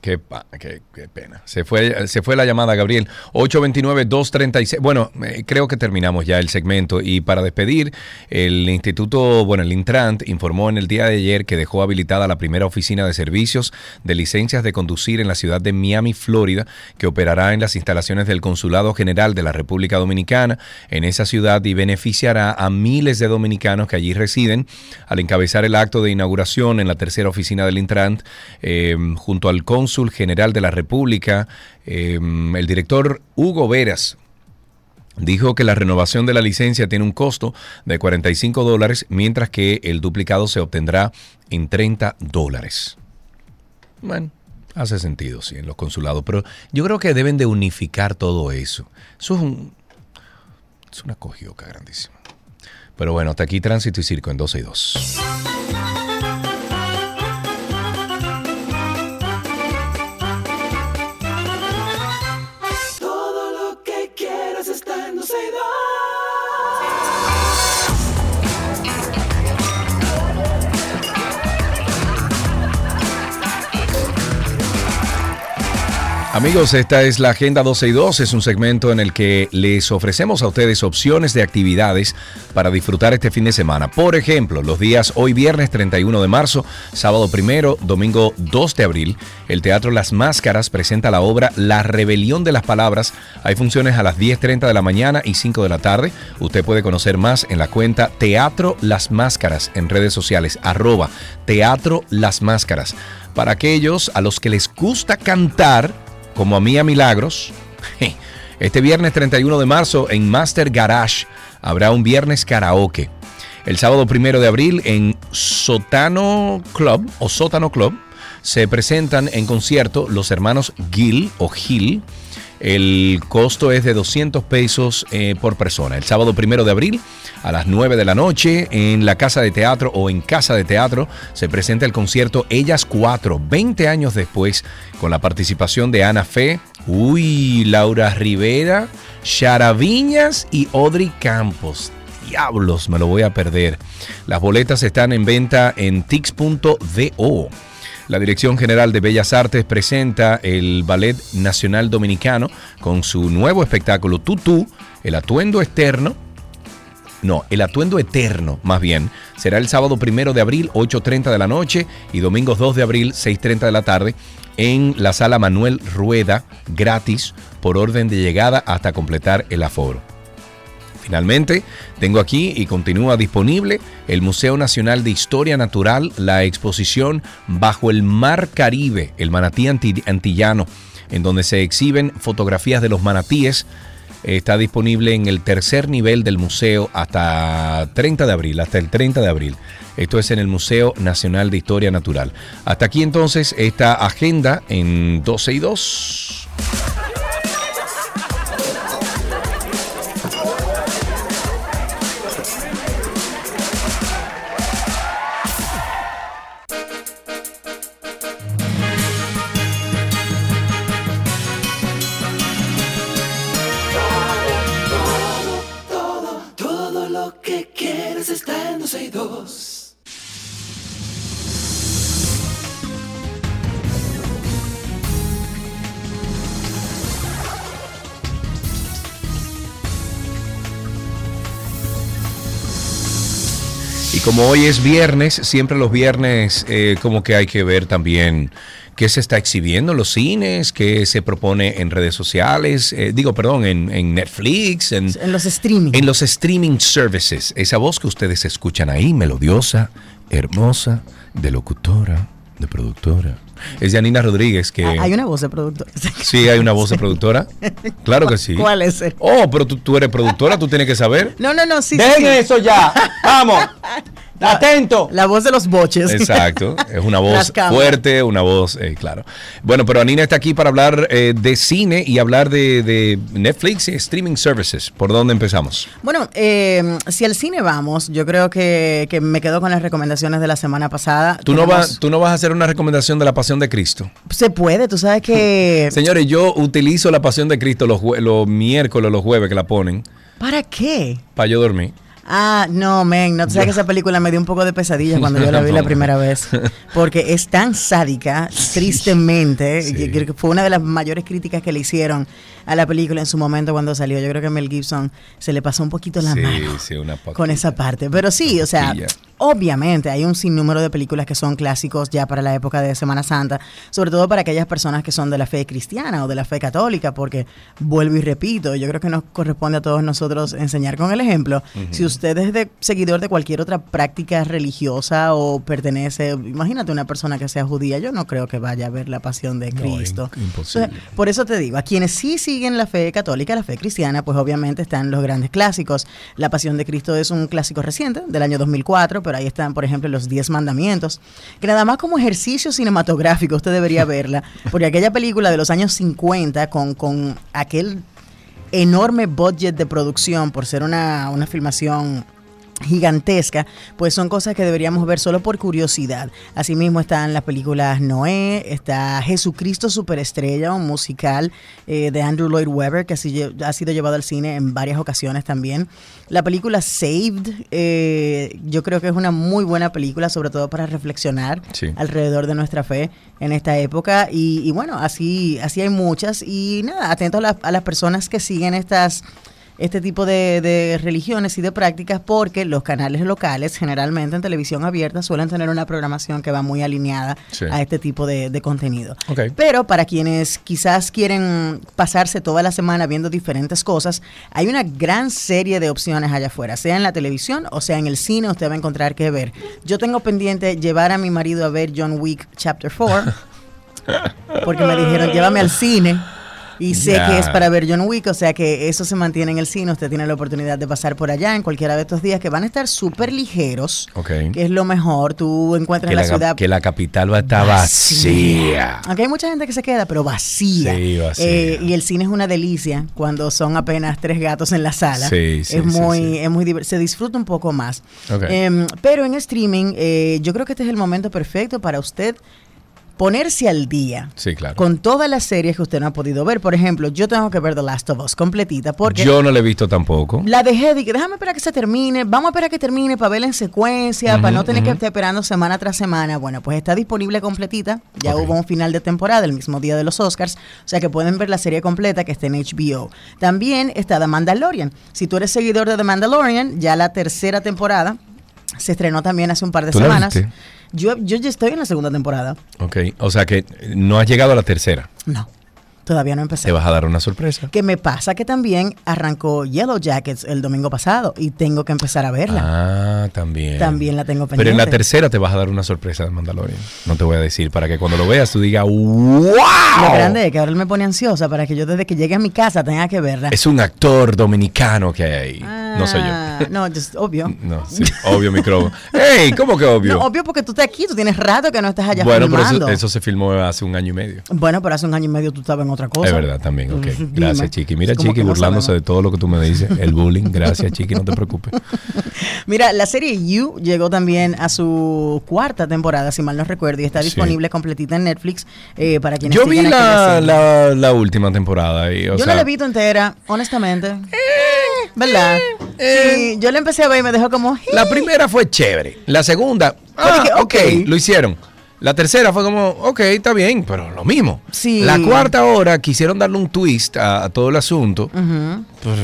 Qué, qué- qué pena. Se fue, se fue la llamada, Gabriel. 829-236. Bueno, eh, creo que terminamos ya el segmento. Y para despedir, el Instituto, bueno, el Intrant informó en el día de ayer que dejó habilitada la primera oficina de servicios de licencias de conducir en la ciudad de Miami, Florida, que operará en las instalaciones del Consulado General de la República Dominicana en esa ciudad y beneficiará a miles de dominicanos que allí residen. Al encabezar el acto de inauguración en la tercera oficina del Intrant, eh, junto al cónsul general de la República, eh, el director Hugo Veras, Dijo que la renovación de la licencia tiene un costo de 45 dólares, mientras que el duplicado se obtendrá en 30 dólares. Bueno, hace sentido, sí, en los consulados, pero yo creo que deben de unificar todo eso. Eso es, un, una cogioca grandísima. Pero bueno, hasta aquí Tránsito y Circo en 12 y 2. Amigos, esta es la Agenda 12 y 2. Es un segmento en el que les ofrecemos a ustedes opciones de actividades para disfrutar este fin de semana. Por ejemplo, los días hoy viernes 31 de marzo, sábado primero, domingo 2 de abril, el Teatro Las Máscaras presenta la obra La Rebelión de las Palabras. Hay funciones a las 10.30 de la mañana y 5 de la tarde. Usted puede conocer más en la cuenta Teatro Las Máscaras en redes sociales, arroba Teatro Las Máscaras. Para aquellos a los que les gusta cantar, como a mí a Milagros, (laughs) este viernes 31 de marzo en Master Garage habrá un viernes karaoke. El sábado primero de abril en Sotano Club o Sótano Club se presentan en concierto los hermanos Gil o Gil. El costo es de 200 pesos eh, por persona. El sábado primero de abril a las 9 de la noche en la Casa de Teatro o en Casa de Teatro se presenta el concierto Ellas 4, 20 años después, con la participación de Ana Fe, uy, Laura Rivera, Shara Viñas y Audrey Campos. Diablos, me lo voy a perder. Las boletas están en venta en tix.do. La Dirección General de Bellas Artes presenta el Ballet Nacional Dominicano con su nuevo espectáculo Tutú, el atuendo externo. No, el atuendo eterno, más bien, será el sábado primero de abril, 8.30 de la noche, y domingos 2 de abril, 6.30 de la tarde, en la sala Manuel Rueda, gratis, por orden de llegada hasta completar el aforo. Finalmente, tengo aquí y continúa disponible el Museo Nacional de Historia Natural, la exposición Bajo el Mar Caribe, el manatí anti- antillano, en donde se exhiben fotografías de los manatíes. Está disponible en el tercer nivel del museo hasta 30 de abril, hasta el 30 de abril. Esto es en el Museo Nacional de Historia Natural. Hasta aquí entonces esta agenda en 12 y 2. Como hoy es viernes, siempre los viernes eh, como que hay que ver también ¿Qué se está exhibiendo en los cines? ¿Qué se propone en redes sociales? Eh, digo, perdón, en, en Netflix, en, En los streaming. en los streaming services. Esa voz que ustedes escuchan ahí, melodiosa, hermosa, de locutora, de productora. Es Janina Rodríguez que... Ah, Hay una voz de productor. (laughs) Sí, hay una voz de productora. Claro que sí. ¿Cuál es? Oh, pero tú, tú eres productora, tú tienes que saber. No, no, no, sí. Dejen sí. eso ya. Vamos. (laughs) Atento. La voz de los boches. Exacto, (laughs) es una voz fuerte, una voz, eh, claro. Bueno, pero Anina está aquí para hablar eh, de cine y hablar de, de Netflix y streaming services. ¿Por dónde empezamos? Bueno, eh, si al cine vamos, yo creo que, que me quedo con las recomendaciones de la semana pasada. ¿Tú no, vas, tú no vas a hacer una recomendación de la Pasión de Cristo. Se puede, tú sabes que... (laughs) Señores, yo utilizo la Pasión de Cristo los, los miércoles, los jueves que la ponen, ¿Para qué? para yo dormir. Ah, no, men, no tú sabes que esa película me dio un poco de pesadilla cuando yo la vi la (laughs) primera vez. Porque es tan sádica, tristemente. Sí. Yo creo que fue una de las mayores críticas que le hicieron a la película en su momento cuando salió. Yo creo que Mel Gibson se le pasó un poquito la sí, mano sí, una con esa parte. Pero sí, o sea, obviamente hay un sinnúmero de películas que son clásicos ya para la época de Semana Santa, sobre todo para aquellas personas que son de la fe cristiana o de la fe católica, porque vuelvo y repito, yo creo que nos corresponde a todos nosotros enseñar con el ejemplo. Si usted es de seguidor de cualquier otra práctica religiosa o pertenece, imagínate una persona que sea judía, yo no creo que vaya a ver la pasión de Cristo. im- imposible. Entonces, por eso te digo, a quienes sí siguen la fe católica, la fe cristiana, pues obviamente están los grandes clásicos. La Pasión de Cristo es un clásico reciente, del año 2004, pero ahí están, por ejemplo, los Diez Mandamientos, que nada más como ejercicio cinematográfico usted debería verla, porque aquella película de los años 50 con, con aquel enorme budget de producción por ser una, una filmación gigantesca, pues son cosas que deberíamos ver solo por curiosidad. Asimismo están las películas Noé, está Jesucristo Superestrella, un musical eh, de Andrew Lloyd Webber que ha sido llevado al cine en varias ocasiones también. La película Saved, eh, yo creo que es una muy buena película, sobre todo para reflexionar Sí. alrededor de nuestra fe en esta época. Y, y bueno, así, así hay muchas. Y nada, atento a, la- a las personas que siguen estas este tipo de, de religiones y de prácticas porque los canales locales generalmente en televisión abierta suelen tener una programación que va muy alineada Sí. a este tipo de, de contenido. Pero para quienes quizás quieren pasarse toda la semana viendo diferentes cosas, hay una gran serie de opciones allá afuera, sea en la televisión o sea en el cine, usted va a encontrar que ver. Yo tengo pendiente llevar a mi marido a ver John Wick Chapter 4 (laughs) porque me dijeron llévame al cine. Y sé que es para ver John Wick, o sea que eso se mantiene en el cine. Usted tiene la oportunidad de pasar por allá en cualquiera de estos días que van a estar súper ligeros, Ok. que es lo mejor. Tú encuentras Que la, la, ciudad que la capital va a estar vacía. aunque hay mucha gente que se queda, pero vacía. Sí, vacía. Eh, y el cine es una delicia cuando son apenas tres gatos en la sala. Sí, sí, es sí, muy, es muy se disfruta un poco más. Ok. Em, pero en streaming, eh, yo creo que este es el momento perfecto para usted ponerse al día Sí, claro. con todas las series que usted no ha podido ver. Por ejemplo, yo tengo que ver The Last of Us completita porque Yo no la he visto tampoco. la dejé, dije, déjame esperar que se termine, vamos a esperar que termine para verla en secuencia, para no tener que estar esperando semana tras semana. Bueno, pues está disponible completita, ya hubo un final de temporada el mismo día de los Oscars, o sea que pueden ver la serie completa que está en HBO. También está The Mandalorian. Si tú eres seguidor de The Mandalorian, ya la tercera temporada se estrenó también hace un par de ¿Tú la semanas. viste? Yo, yo ya estoy en la segunda temporada. Ok, o sea que no has llegado a la tercera. No, todavía no empecé. Te vas a dar una sorpresa. Que me pasa que también arrancó Yellow Jackets el domingo pasado y tengo que empezar a verla. Ah, también. También la tengo pendiente. Pero en la tercera te vas a dar una sorpresa de Mandalorian. No te voy a decir para que cuando lo veas tú digas ¡Wow! Lo grande es que ahora él me pone ansiosa para que yo desde que llegue a mi casa tenga que verla. Es un actor dominicano que hay ahí. no soy yo. Ah, No, just, obvio. No, sí, obvio micrófono. ¡Ey! ¿Cómo que obvio? No, obvio porque tú estás aquí, tú tienes rato que no estás allá bueno, pero filmando. eso, eso se filmó hace un año y medio. Bueno, pero hace un año y medio tú estabas en otra cosa. Es verdad también, ok. (laughs) Gracias, Chiqui. Mira, Chiqui, burlándose de todo lo que tú me dices. El bullying. Gracias, Chiqui, no te preocupes. (laughs) Mira, la serie You llegó también a su cuarta temporada, si mal no recuerdo, y está Sí. disponible completita en Netflix eh, para quienes Yo vi la, la, la última temporada. Y, o yo sea, no la visto entera, honestamente. ¿Verdad? sí, yo la empecé a ver y me dejó como... La primera fue chévere. La segunda, ah, dije, ok, ok. lo hicieron. La tercera fue como, ok, está bien, pero lo mismo. Sí. La cuarta hora quisieron darle un twist a, a todo el asunto. Pues,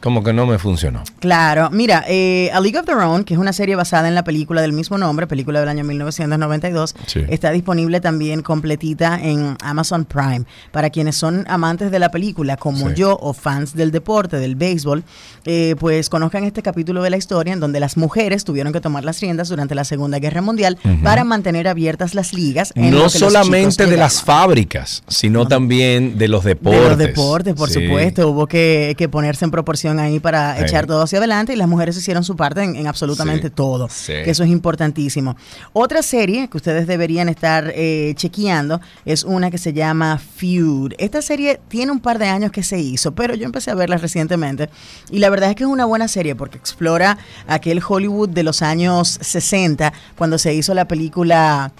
como que no me funcionó. Claro, mira, eh, A League of Their Own, que es una serie basada en la película del mismo nombre, película del año 1992, Sí. está disponible también completita en Amazon Prime. Para quienes son amantes de la película, como Sí. yo, o fans del deporte, del béisbol, eh, pues conozcan este capítulo de la historia en donde las mujeres tuvieron que tomar las riendas durante la Segunda Guerra Mundial para mantener abiertas las ligas. en No solamente de las fábricas, sino también de los deportes. De los deportes, por Sí. supuesto. Hubo que, que ponerse en proporción ahí para Sí. echar todo hacia adelante y las mujeres hicieron su parte en, en absolutamente Sí. todo. Que eso es importantísimo. Otra serie que ustedes deberían estar eh, chequeando es una que se llama Feud. Esta serie tiene un par de años que se hizo, pero yo empecé a verla recientemente y la verdad es que es una buena serie porque explora aquel Hollywood de los años 60 cuando se hizo la película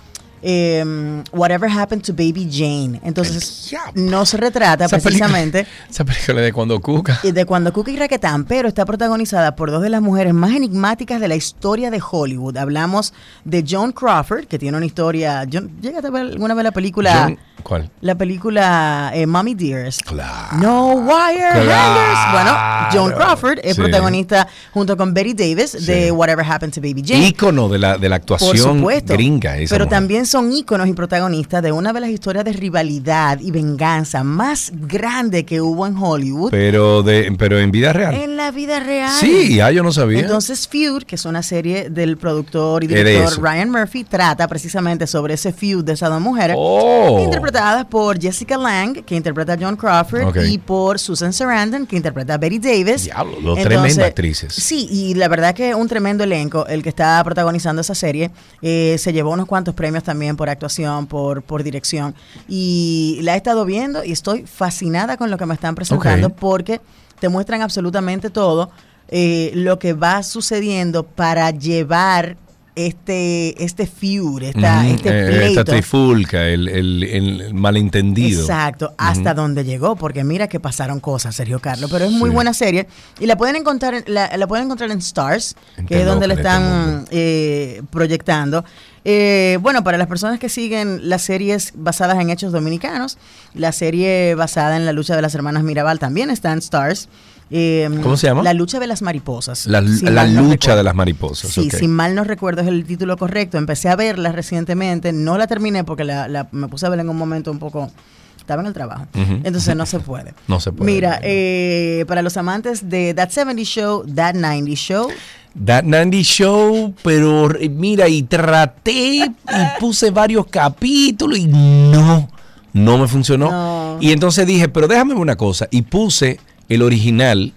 em, Whatever Happened to Baby Jane. Entonces, nos retrata Esa película- precisamente (laughs) Esa película de cuando Cuca. y de cuando Cookie Raquetán, pero está protagonizada por dos de las mujeres más enigmáticas de la historia de Hollywood. Hablamos de Joan Crawford, que tiene una historia. John, ¿Llegaste a ver alguna vez la película? John- ¿Cuál? La película eh, Mommy Dearest. Claro. No Wire Claro. Hangers. Bueno, Joan Crawford es Sí. protagonista junto con Betty Davis de Whatever Happened to Baby Jane. Ícono de la, de la Por actuación supuesto. gringa. esa pero mujer. también son íconos y protagonistas de una de las historias de rivalidad y venganza más grande que hubo en Hollywood. Pero, de, pero en vida real. En la vida real. Sí, ah, yo no sabía. Entonces Feud, que es una serie del productor y director. Ryan Murphy, trata precisamente sobre ese feud de esas dos mujeres, Oh. Interpretadas por Jessica Lang, que interpreta a John Crawford, y por Susan Sarandon, que interpreta a Betty Davis. Diablo, dos tremendas actrices. Sí, y la verdad que un tremendo elenco el que está protagonizando esa serie. Eh, se llevó unos cuantos premios también por actuación, por, por dirección. Y la he estado viendo y estoy fascinada con lo que me están presentando porque te muestran absolutamente todo eh, lo que va sucediendo para llevar este, este feud, esta, este eh, esta trifulca, el, el- el malentendido. Exacto, hasta donde llegó, porque mira que pasaron cosas, Sergio Carlos, pero es muy Sí. buena serie y la pueden encontrar, en- la, la pueden encontrar en Stars, que es donde la este están eh, proyectando. Eh, bueno, para las personas que siguen las series basadas en hechos dominicanos, la serie basada en la lucha de las hermanas Mirabal también está en Stars. Eh, ¿Cómo se llama? La lucha de las mariposas. La, si la mal no lucha recuerdo. de las mariposas. Sí, ok. si mal no recuerdo es el título correcto. Empecé a verla recientemente, no la terminé porque la, la- me puse a verla en un momento un poco... Estaba en el trabajo. Entonces no (laughs) se puede. No se puede. Mira, eh, para los amantes de That 70 Show, That 90 Show, That 90 Show, pero eh, mira, y traté y puse varios capítulos y no, no me funcionó. No. Y entonces dije, pero déjame una cosa. Y puse el original,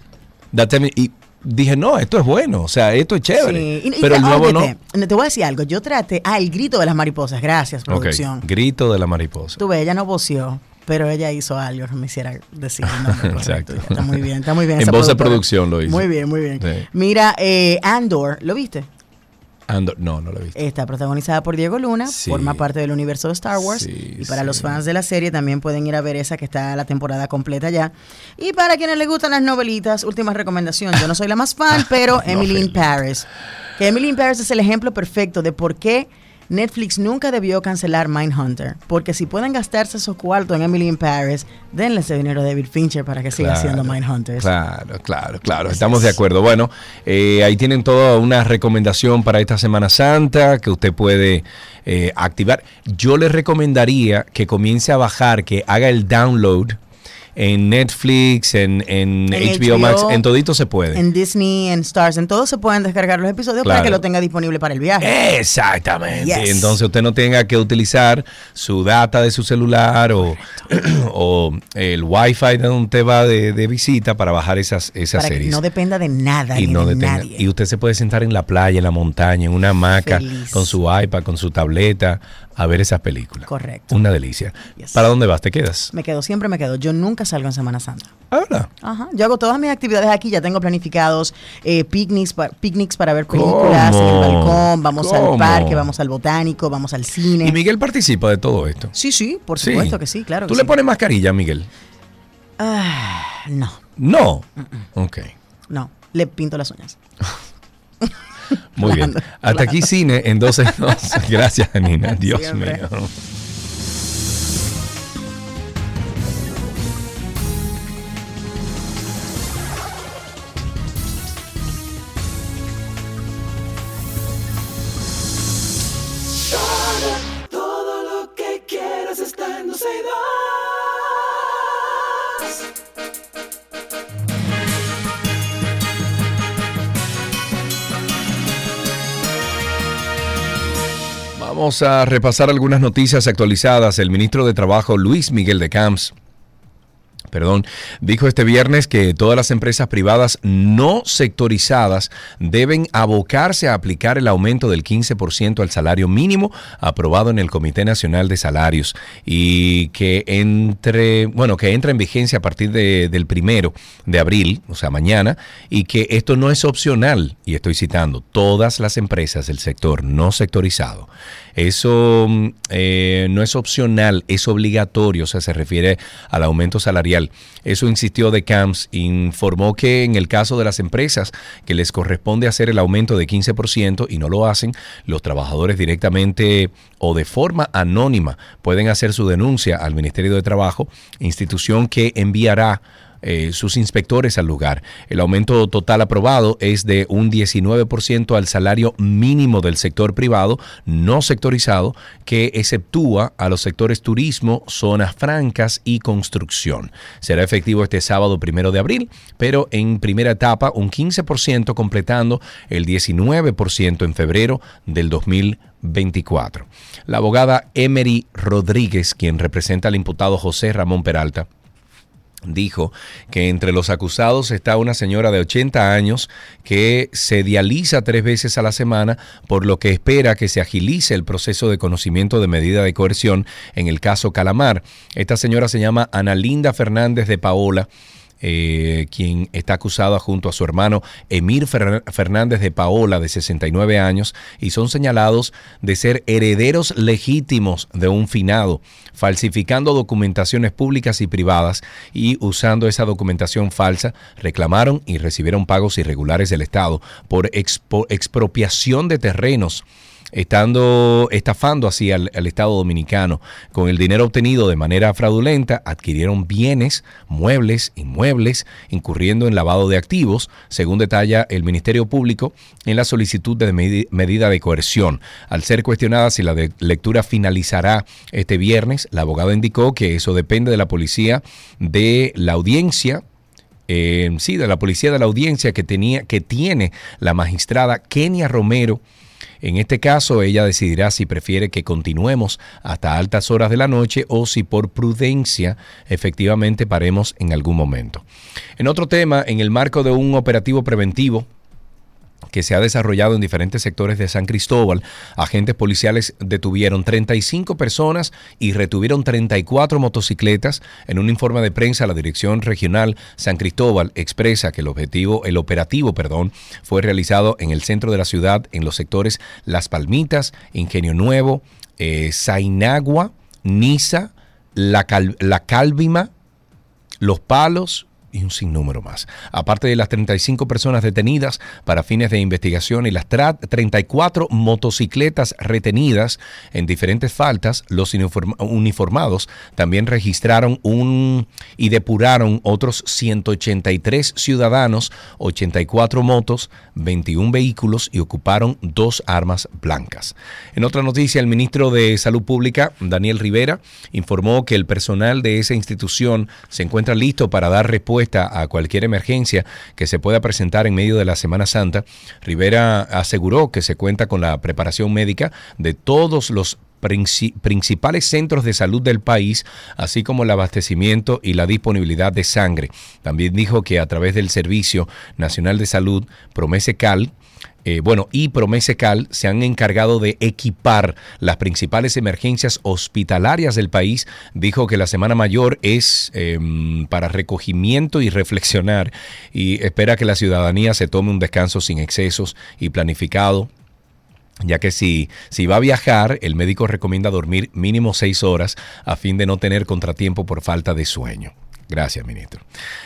70 y dije, no, esto es bueno, o sea, esto es chévere. Sí. Y- y pero el nuevo no. Te voy a decir algo. Yo traté. Ah, el grito de las mariposas. Gracias, producción. grito de la mariposa. Tú ves, ella no voció, pero ella hizo algo que me hiciera decir el nombre. (laughs) Exacto. Está muy bien, está muy bien. En voz de producción lo hizo. Muy bien, muy bien. Sí. Mira, eh, Andor, ¿lo viste? Andor- no, no lo he visto. Está protagonizada por Diego Luna, Sí. forma parte del universo de Star Wars. Sí, y para sí. los fans de la serie también pueden ir a ver esa que está la temporada completa ya. Y para quienes les gustan las novelitas, última recomendación. Yo no soy la más fan, (laughs) pero Emily in Paris. Que Emily in Paris es el ejemplo perfecto de por qué Netflix nunca debió cancelar Mindhunter. Porque si pueden gastarse esos cuartos en Emily in Paris, denle ese dinero a David Fincher para que siga Claro, haciendo Mindhunters. Claro, claro, claro. Estamos de acuerdo. Bueno, eh, ahí tienen toda una recomendación para esta Semana Santa que usted puede eh, activar. Yo le recomendaría que comience a bajar, que haga el download en Netflix, en, en En HBO, Max, en todito se puede. En Disney, en Stars, en todo se pueden descargar los episodios para que lo tenga disponible para el viaje. Exactamente. Yes. Entonces usted no tenga que utilizar su data de su celular o, (clears throat) o el wifi de donde usted va de, de visita para bajar esas, esas para que series. no dependa de nada y no de nadie. Y usted se puede sentar en la playa, en la montaña, en una hamaca, Feliz. con su iPad, con su tableta, a ver esas películas. Correcto. Una delicia. Yes. ¿Para dónde vas? ¿Te quedas? Me quedo, siempre me quedo. Yo nunca salgo en Semana Santa. Ahora. Ajá. Yo hago todas mis actividades aquí, ya tengo planificados eh, picnics, pa- picnics para ver películas en el balcón, vamos ¿Cómo? al parque, vamos al botánico, vamos al cine. Y Miguel participa de todo esto. Sí, sí, por Sí. supuesto que sí, claro. ¿Tú que le sí. pones mascarilla, Miguel? Ah, no, No. Ok. no. Le pinto las uñas. (laughs) Muy bien. (laughs) Hasta aquí cine en 12 (laughs) Gracias, Nina. Dios mío. Vamos a repasar algunas noticias actualizadas. El ministro de Trabajo, Luis Miguel de Camps, perdón, dijo este viernes que todas las empresas privadas no sectorizadas deben abocarse a aplicar el aumento del 15% al salario mínimo aprobado en el Comité Nacional de Salarios y que entre, bueno, que entra en vigencia a partir del primero de abril, o sea, mañana, y que esto no es opcional, y estoy citando, todas las empresas del sector no sectorizado eso mm, eh, no es opcional, es obligatorio, o sea, se refiere al aumento salarial. Eso insistió de Camps, informó que en el caso de las empresas que les corresponde hacer el aumento de 15% y no lo hacen, los trabajadores directamente o de forma anónima pueden hacer su denuncia al Ministerio de Trabajo, institución que enviará eh, sus inspectores al lugar. El aumento total aprobado es de un 19% al salario mínimo del sector privado no sectorizado, que exceptúa a los sectores turismo, zonas francas y construcción. Será efectivo este sábado primero de abril, pero en primera etapa un 15% completando el 19% en febrero del 2024. La abogada Emery Rodríguez, quien representa al imputado José Ramón Peralta, dijo que entre los acusados está una señora de 80 años que se dializa tres veces a la semana, por lo que espera que se agilice el proceso de conocimiento de medida de coerción en el caso Calamar. Esta señora se llama Ana Linda Fernández de Paola eh, quien está acusada junto a su hermano Emir Fernández de Paola, de 69 años, y son señalados de ser herederos legítimos de un finado, falsificando documentaciones públicas y privadas y usando esa documentación falsa, reclamaron y recibieron pagos irregulares del Estado por expropiación de terrenos estando estafando así al, Estado dominicano. Con el dinero obtenido de manera fraudulenta, adquirieron bienes, muebles, inmuebles, incurriendo en lavado de activos, según detalla el Ministerio Público en la solicitud de medida de coerción. Al ser cuestionada si la lectura finalizará este viernes, la abogada indicó que eso depende de la policía de la audiencia eh, sí, de la policía de la audiencia que tenía, que tiene la magistrada Kenia Romero en este caso, ella decidirá si prefiere que continuemos hasta altas horas de la noche o si por prudencia efectivamente paremos en algún momento. En otro tema, en el marco de un operativo preventivo, que se ha desarrollado en diferentes sectores de San Cristóbal. Agentes policiales detuvieron 35 personas y retuvieron 34 motocicletas. En un informe de prensa, la Dirección Regional San Cristóbal expresa que el objetivo, el operativo, perdón, fue realizado en el centro de la ciudad, en los sectores Las Palmitas, Ingenio Nuevo, eh, Zainagua, Niza, la, la Calvima, Los Palos, y un sinnúmero más. Aparte de las 35 personas detenidas para fines de investigación y las 34 motocicletas retenidas en diferentes faltas, los uniformados también registraron un y depuraron otros 183 ciudadanos, 84 motos, 21 vehículos y ocuparon dos armas blancas. En otra noticia, el ministro de Salud Pública, Daniel Rivera, informó que el personal de esa institución se encuentra listo para dar respuesta a cualquier emergencia que se pueda presentar en medio de la Semana Santa, Rivera aseguró que se cuenta con la preparación médica de todos los principales centros de salud del país, así como el abastecimiento y la disponibilidad de sangre. También dijo que a través del Servicio Nacional de Salud, Promese Cal, eh, bueno, y Promesecal se han encargado de equipar las principales emergencias hospitalarias del país. Dijo que la Semana Mayor es em, para recogimiento y reflexionar y espera que la ciudadanía se tome un descanso sin excesos y planificado ya que si, si va a viajar, el médico recomienda dormir mínimo seis horas a fin de no tener contratiempo por falta de sueño. Gracias, ministro.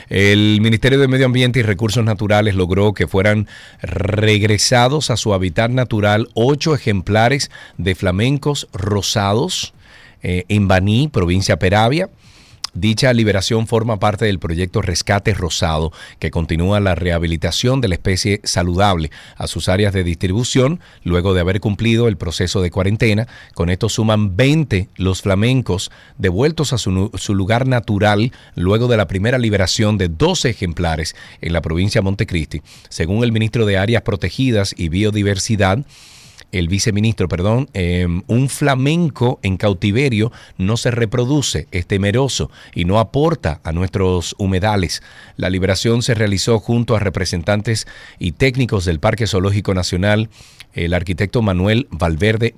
El Ministerio de Medio Ambiente y Recursos Naturales logró que fueran regresados a su hábitat natural ocho ejemplares de flamencos rosados eh, en Baní, provincia Peravia. Dicha liberación forma parte del proyecto Rescate Rosado, que continúa la rehabilitación de la especie saludable a sus áreas de distribución luego de haber cumplido el proceso de cuarentena. Con esto suman 20 los flamencos devueltos a su, lugar natural luego de la primera liberación de 12 ejemplares en la provincia de Montecristi. Según el ministro de Áreas Protegidas y Biodiversidad, el viceministro, perdón, em, un flamenco en cautiverio no se reproduce, es temeroso y no aporta a nuestros humedales. La liberación se realizó junto a representantes y técnicos del Parque Zoológico Nacional, el arquitecto Manuel Valverde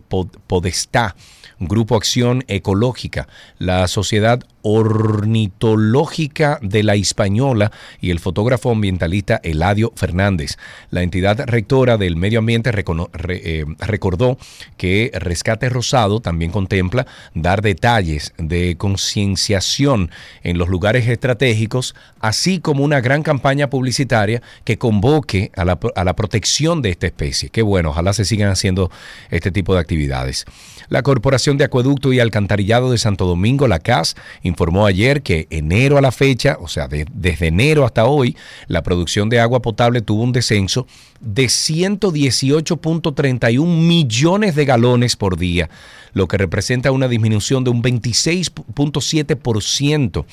Podestá Grupo Acción Ecológica, la Sociedad Ornitológica de la Española y el fotógrafo ambientalista Eladio Fernández. La entidad rectora del medio ambiente eh, recordó que Rescate Rosado también contempla dar detalles de concienciación en los lugares estratégicos, así como una gran campaña publicitaria que convoque a la, a la protección de esta especie. Qué bueno, ojalá se sigan haciendo este tipo de actividades. La Corporación de Acueducto y Alcantarillado de Santo Domingo, la CAS, informó ayer que enero a la fecha, o sea, desde enero hasta hoy, la producción de agua potable tuvo un descenso de 118.31 millones de galones por día, lo que representa una disminución de un 26.7%.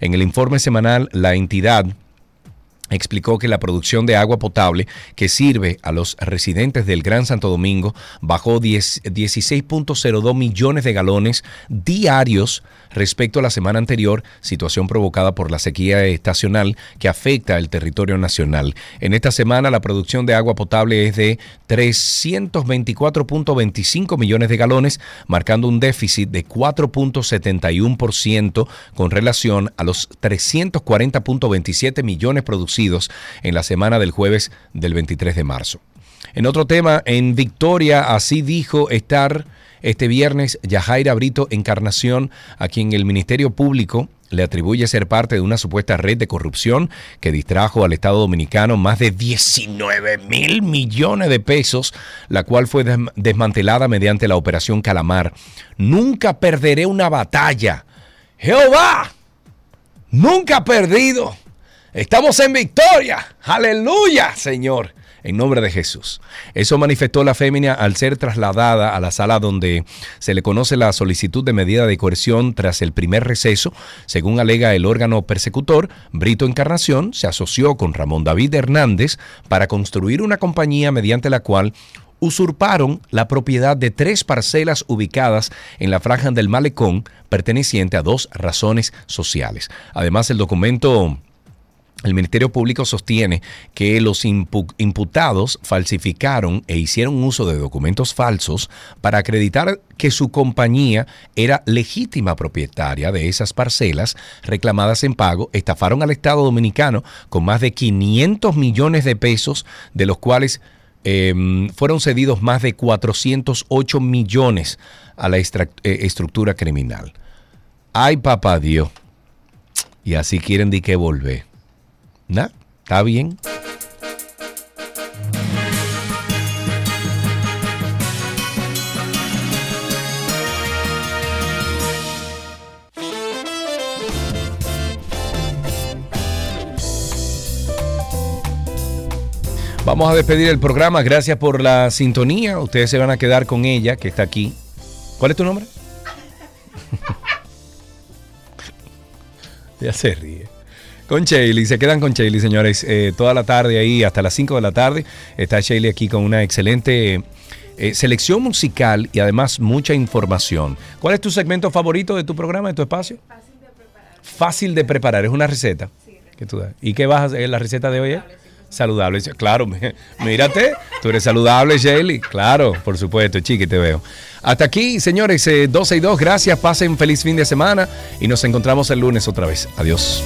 En el informe semanal, la entidad explicó que la producción de agua potable que sirve a los residentes del Gran Santo Domingo bajó 16.02 millones de galones diarios respecto a la semana anterior, situación provocada por la sequía estacional que afecta el territorio nacional. En esta semana la producción de agua potable es de 324.25 millones de galones, marcando un déficit de 4.71% con relación a los 340.27 millones producidos en la semana del jueves del 23 de marzo. En otro tema, en Victoria, así dijo estar este viernes Yajaira Brito Encarnación, a quien el Ministerio Público le atribuye ser parte de una supuesta red de corrupción que distrajo al Estado Dominicano más de 19 mil millones de pesos, la cual fue desmantelada mediante la Operación Calamar. Nunca perderé una batalla. Jehová, nunca ha perdido. Estamos en victoria. Aleluya, Señor. En nombre de Jesús. Eso manifestó la fémina al ser trasladada a la sala donde se le conoce la solicitud de medida de coerción tras el primer receso. Según alega el órgano persecutor, Brito Encarnación se asoció con Ramón David Hernández para construir una compañía mediante la cual usurparon la propiedad de tres parcelas ubicadas en la franja del malecón perteneciente a dos razones sociales. Además, el documento el Ministerio Público sostiene que los imputados falsificaron e hicieron uso de documentos falsos para acreditar que su compañía era legítima propietaria de esas parcelas reclamadas en pago, estafaron al Estado Dominicano con más de 500 millones de pesos, de los cuales em, fueron cedidos más de 408 millones a la eh, estructura criminal. Ay, papá Dios. Y así quieren de que volver. ¿No? ¿Está bien? Vamos a despedir el programa. Gracias por la sintonía. Ustedes se van a quedar con ella, que está aquí. ¿Cuál es tu nombre? (laughs) ya se ríe. Con Shaley, se quedan con Shaley, señores, eh, toda la tarde ahí, hasta las 5 de la tarde. Está Shaley aquí con una excelente eh, selección musical y además mucha información. ¿Cuál es tu segmento favorito de tu programa, de tu espacio? Fácil de preparar. Fácil de preparar, es una receta. Sí, que tú ¿Y qué vas a hacer? ¿La receta de hoy? Saludable, claro, (laughs) mírate, tú eres saludable, Shaley. Claro, por supuesto, chiqui, te veo. Hasta aquí, señores, 12 eh, y 2, gracias, pasen feliz fin de semana y nos encontramos el lunes otra vez. Adiós.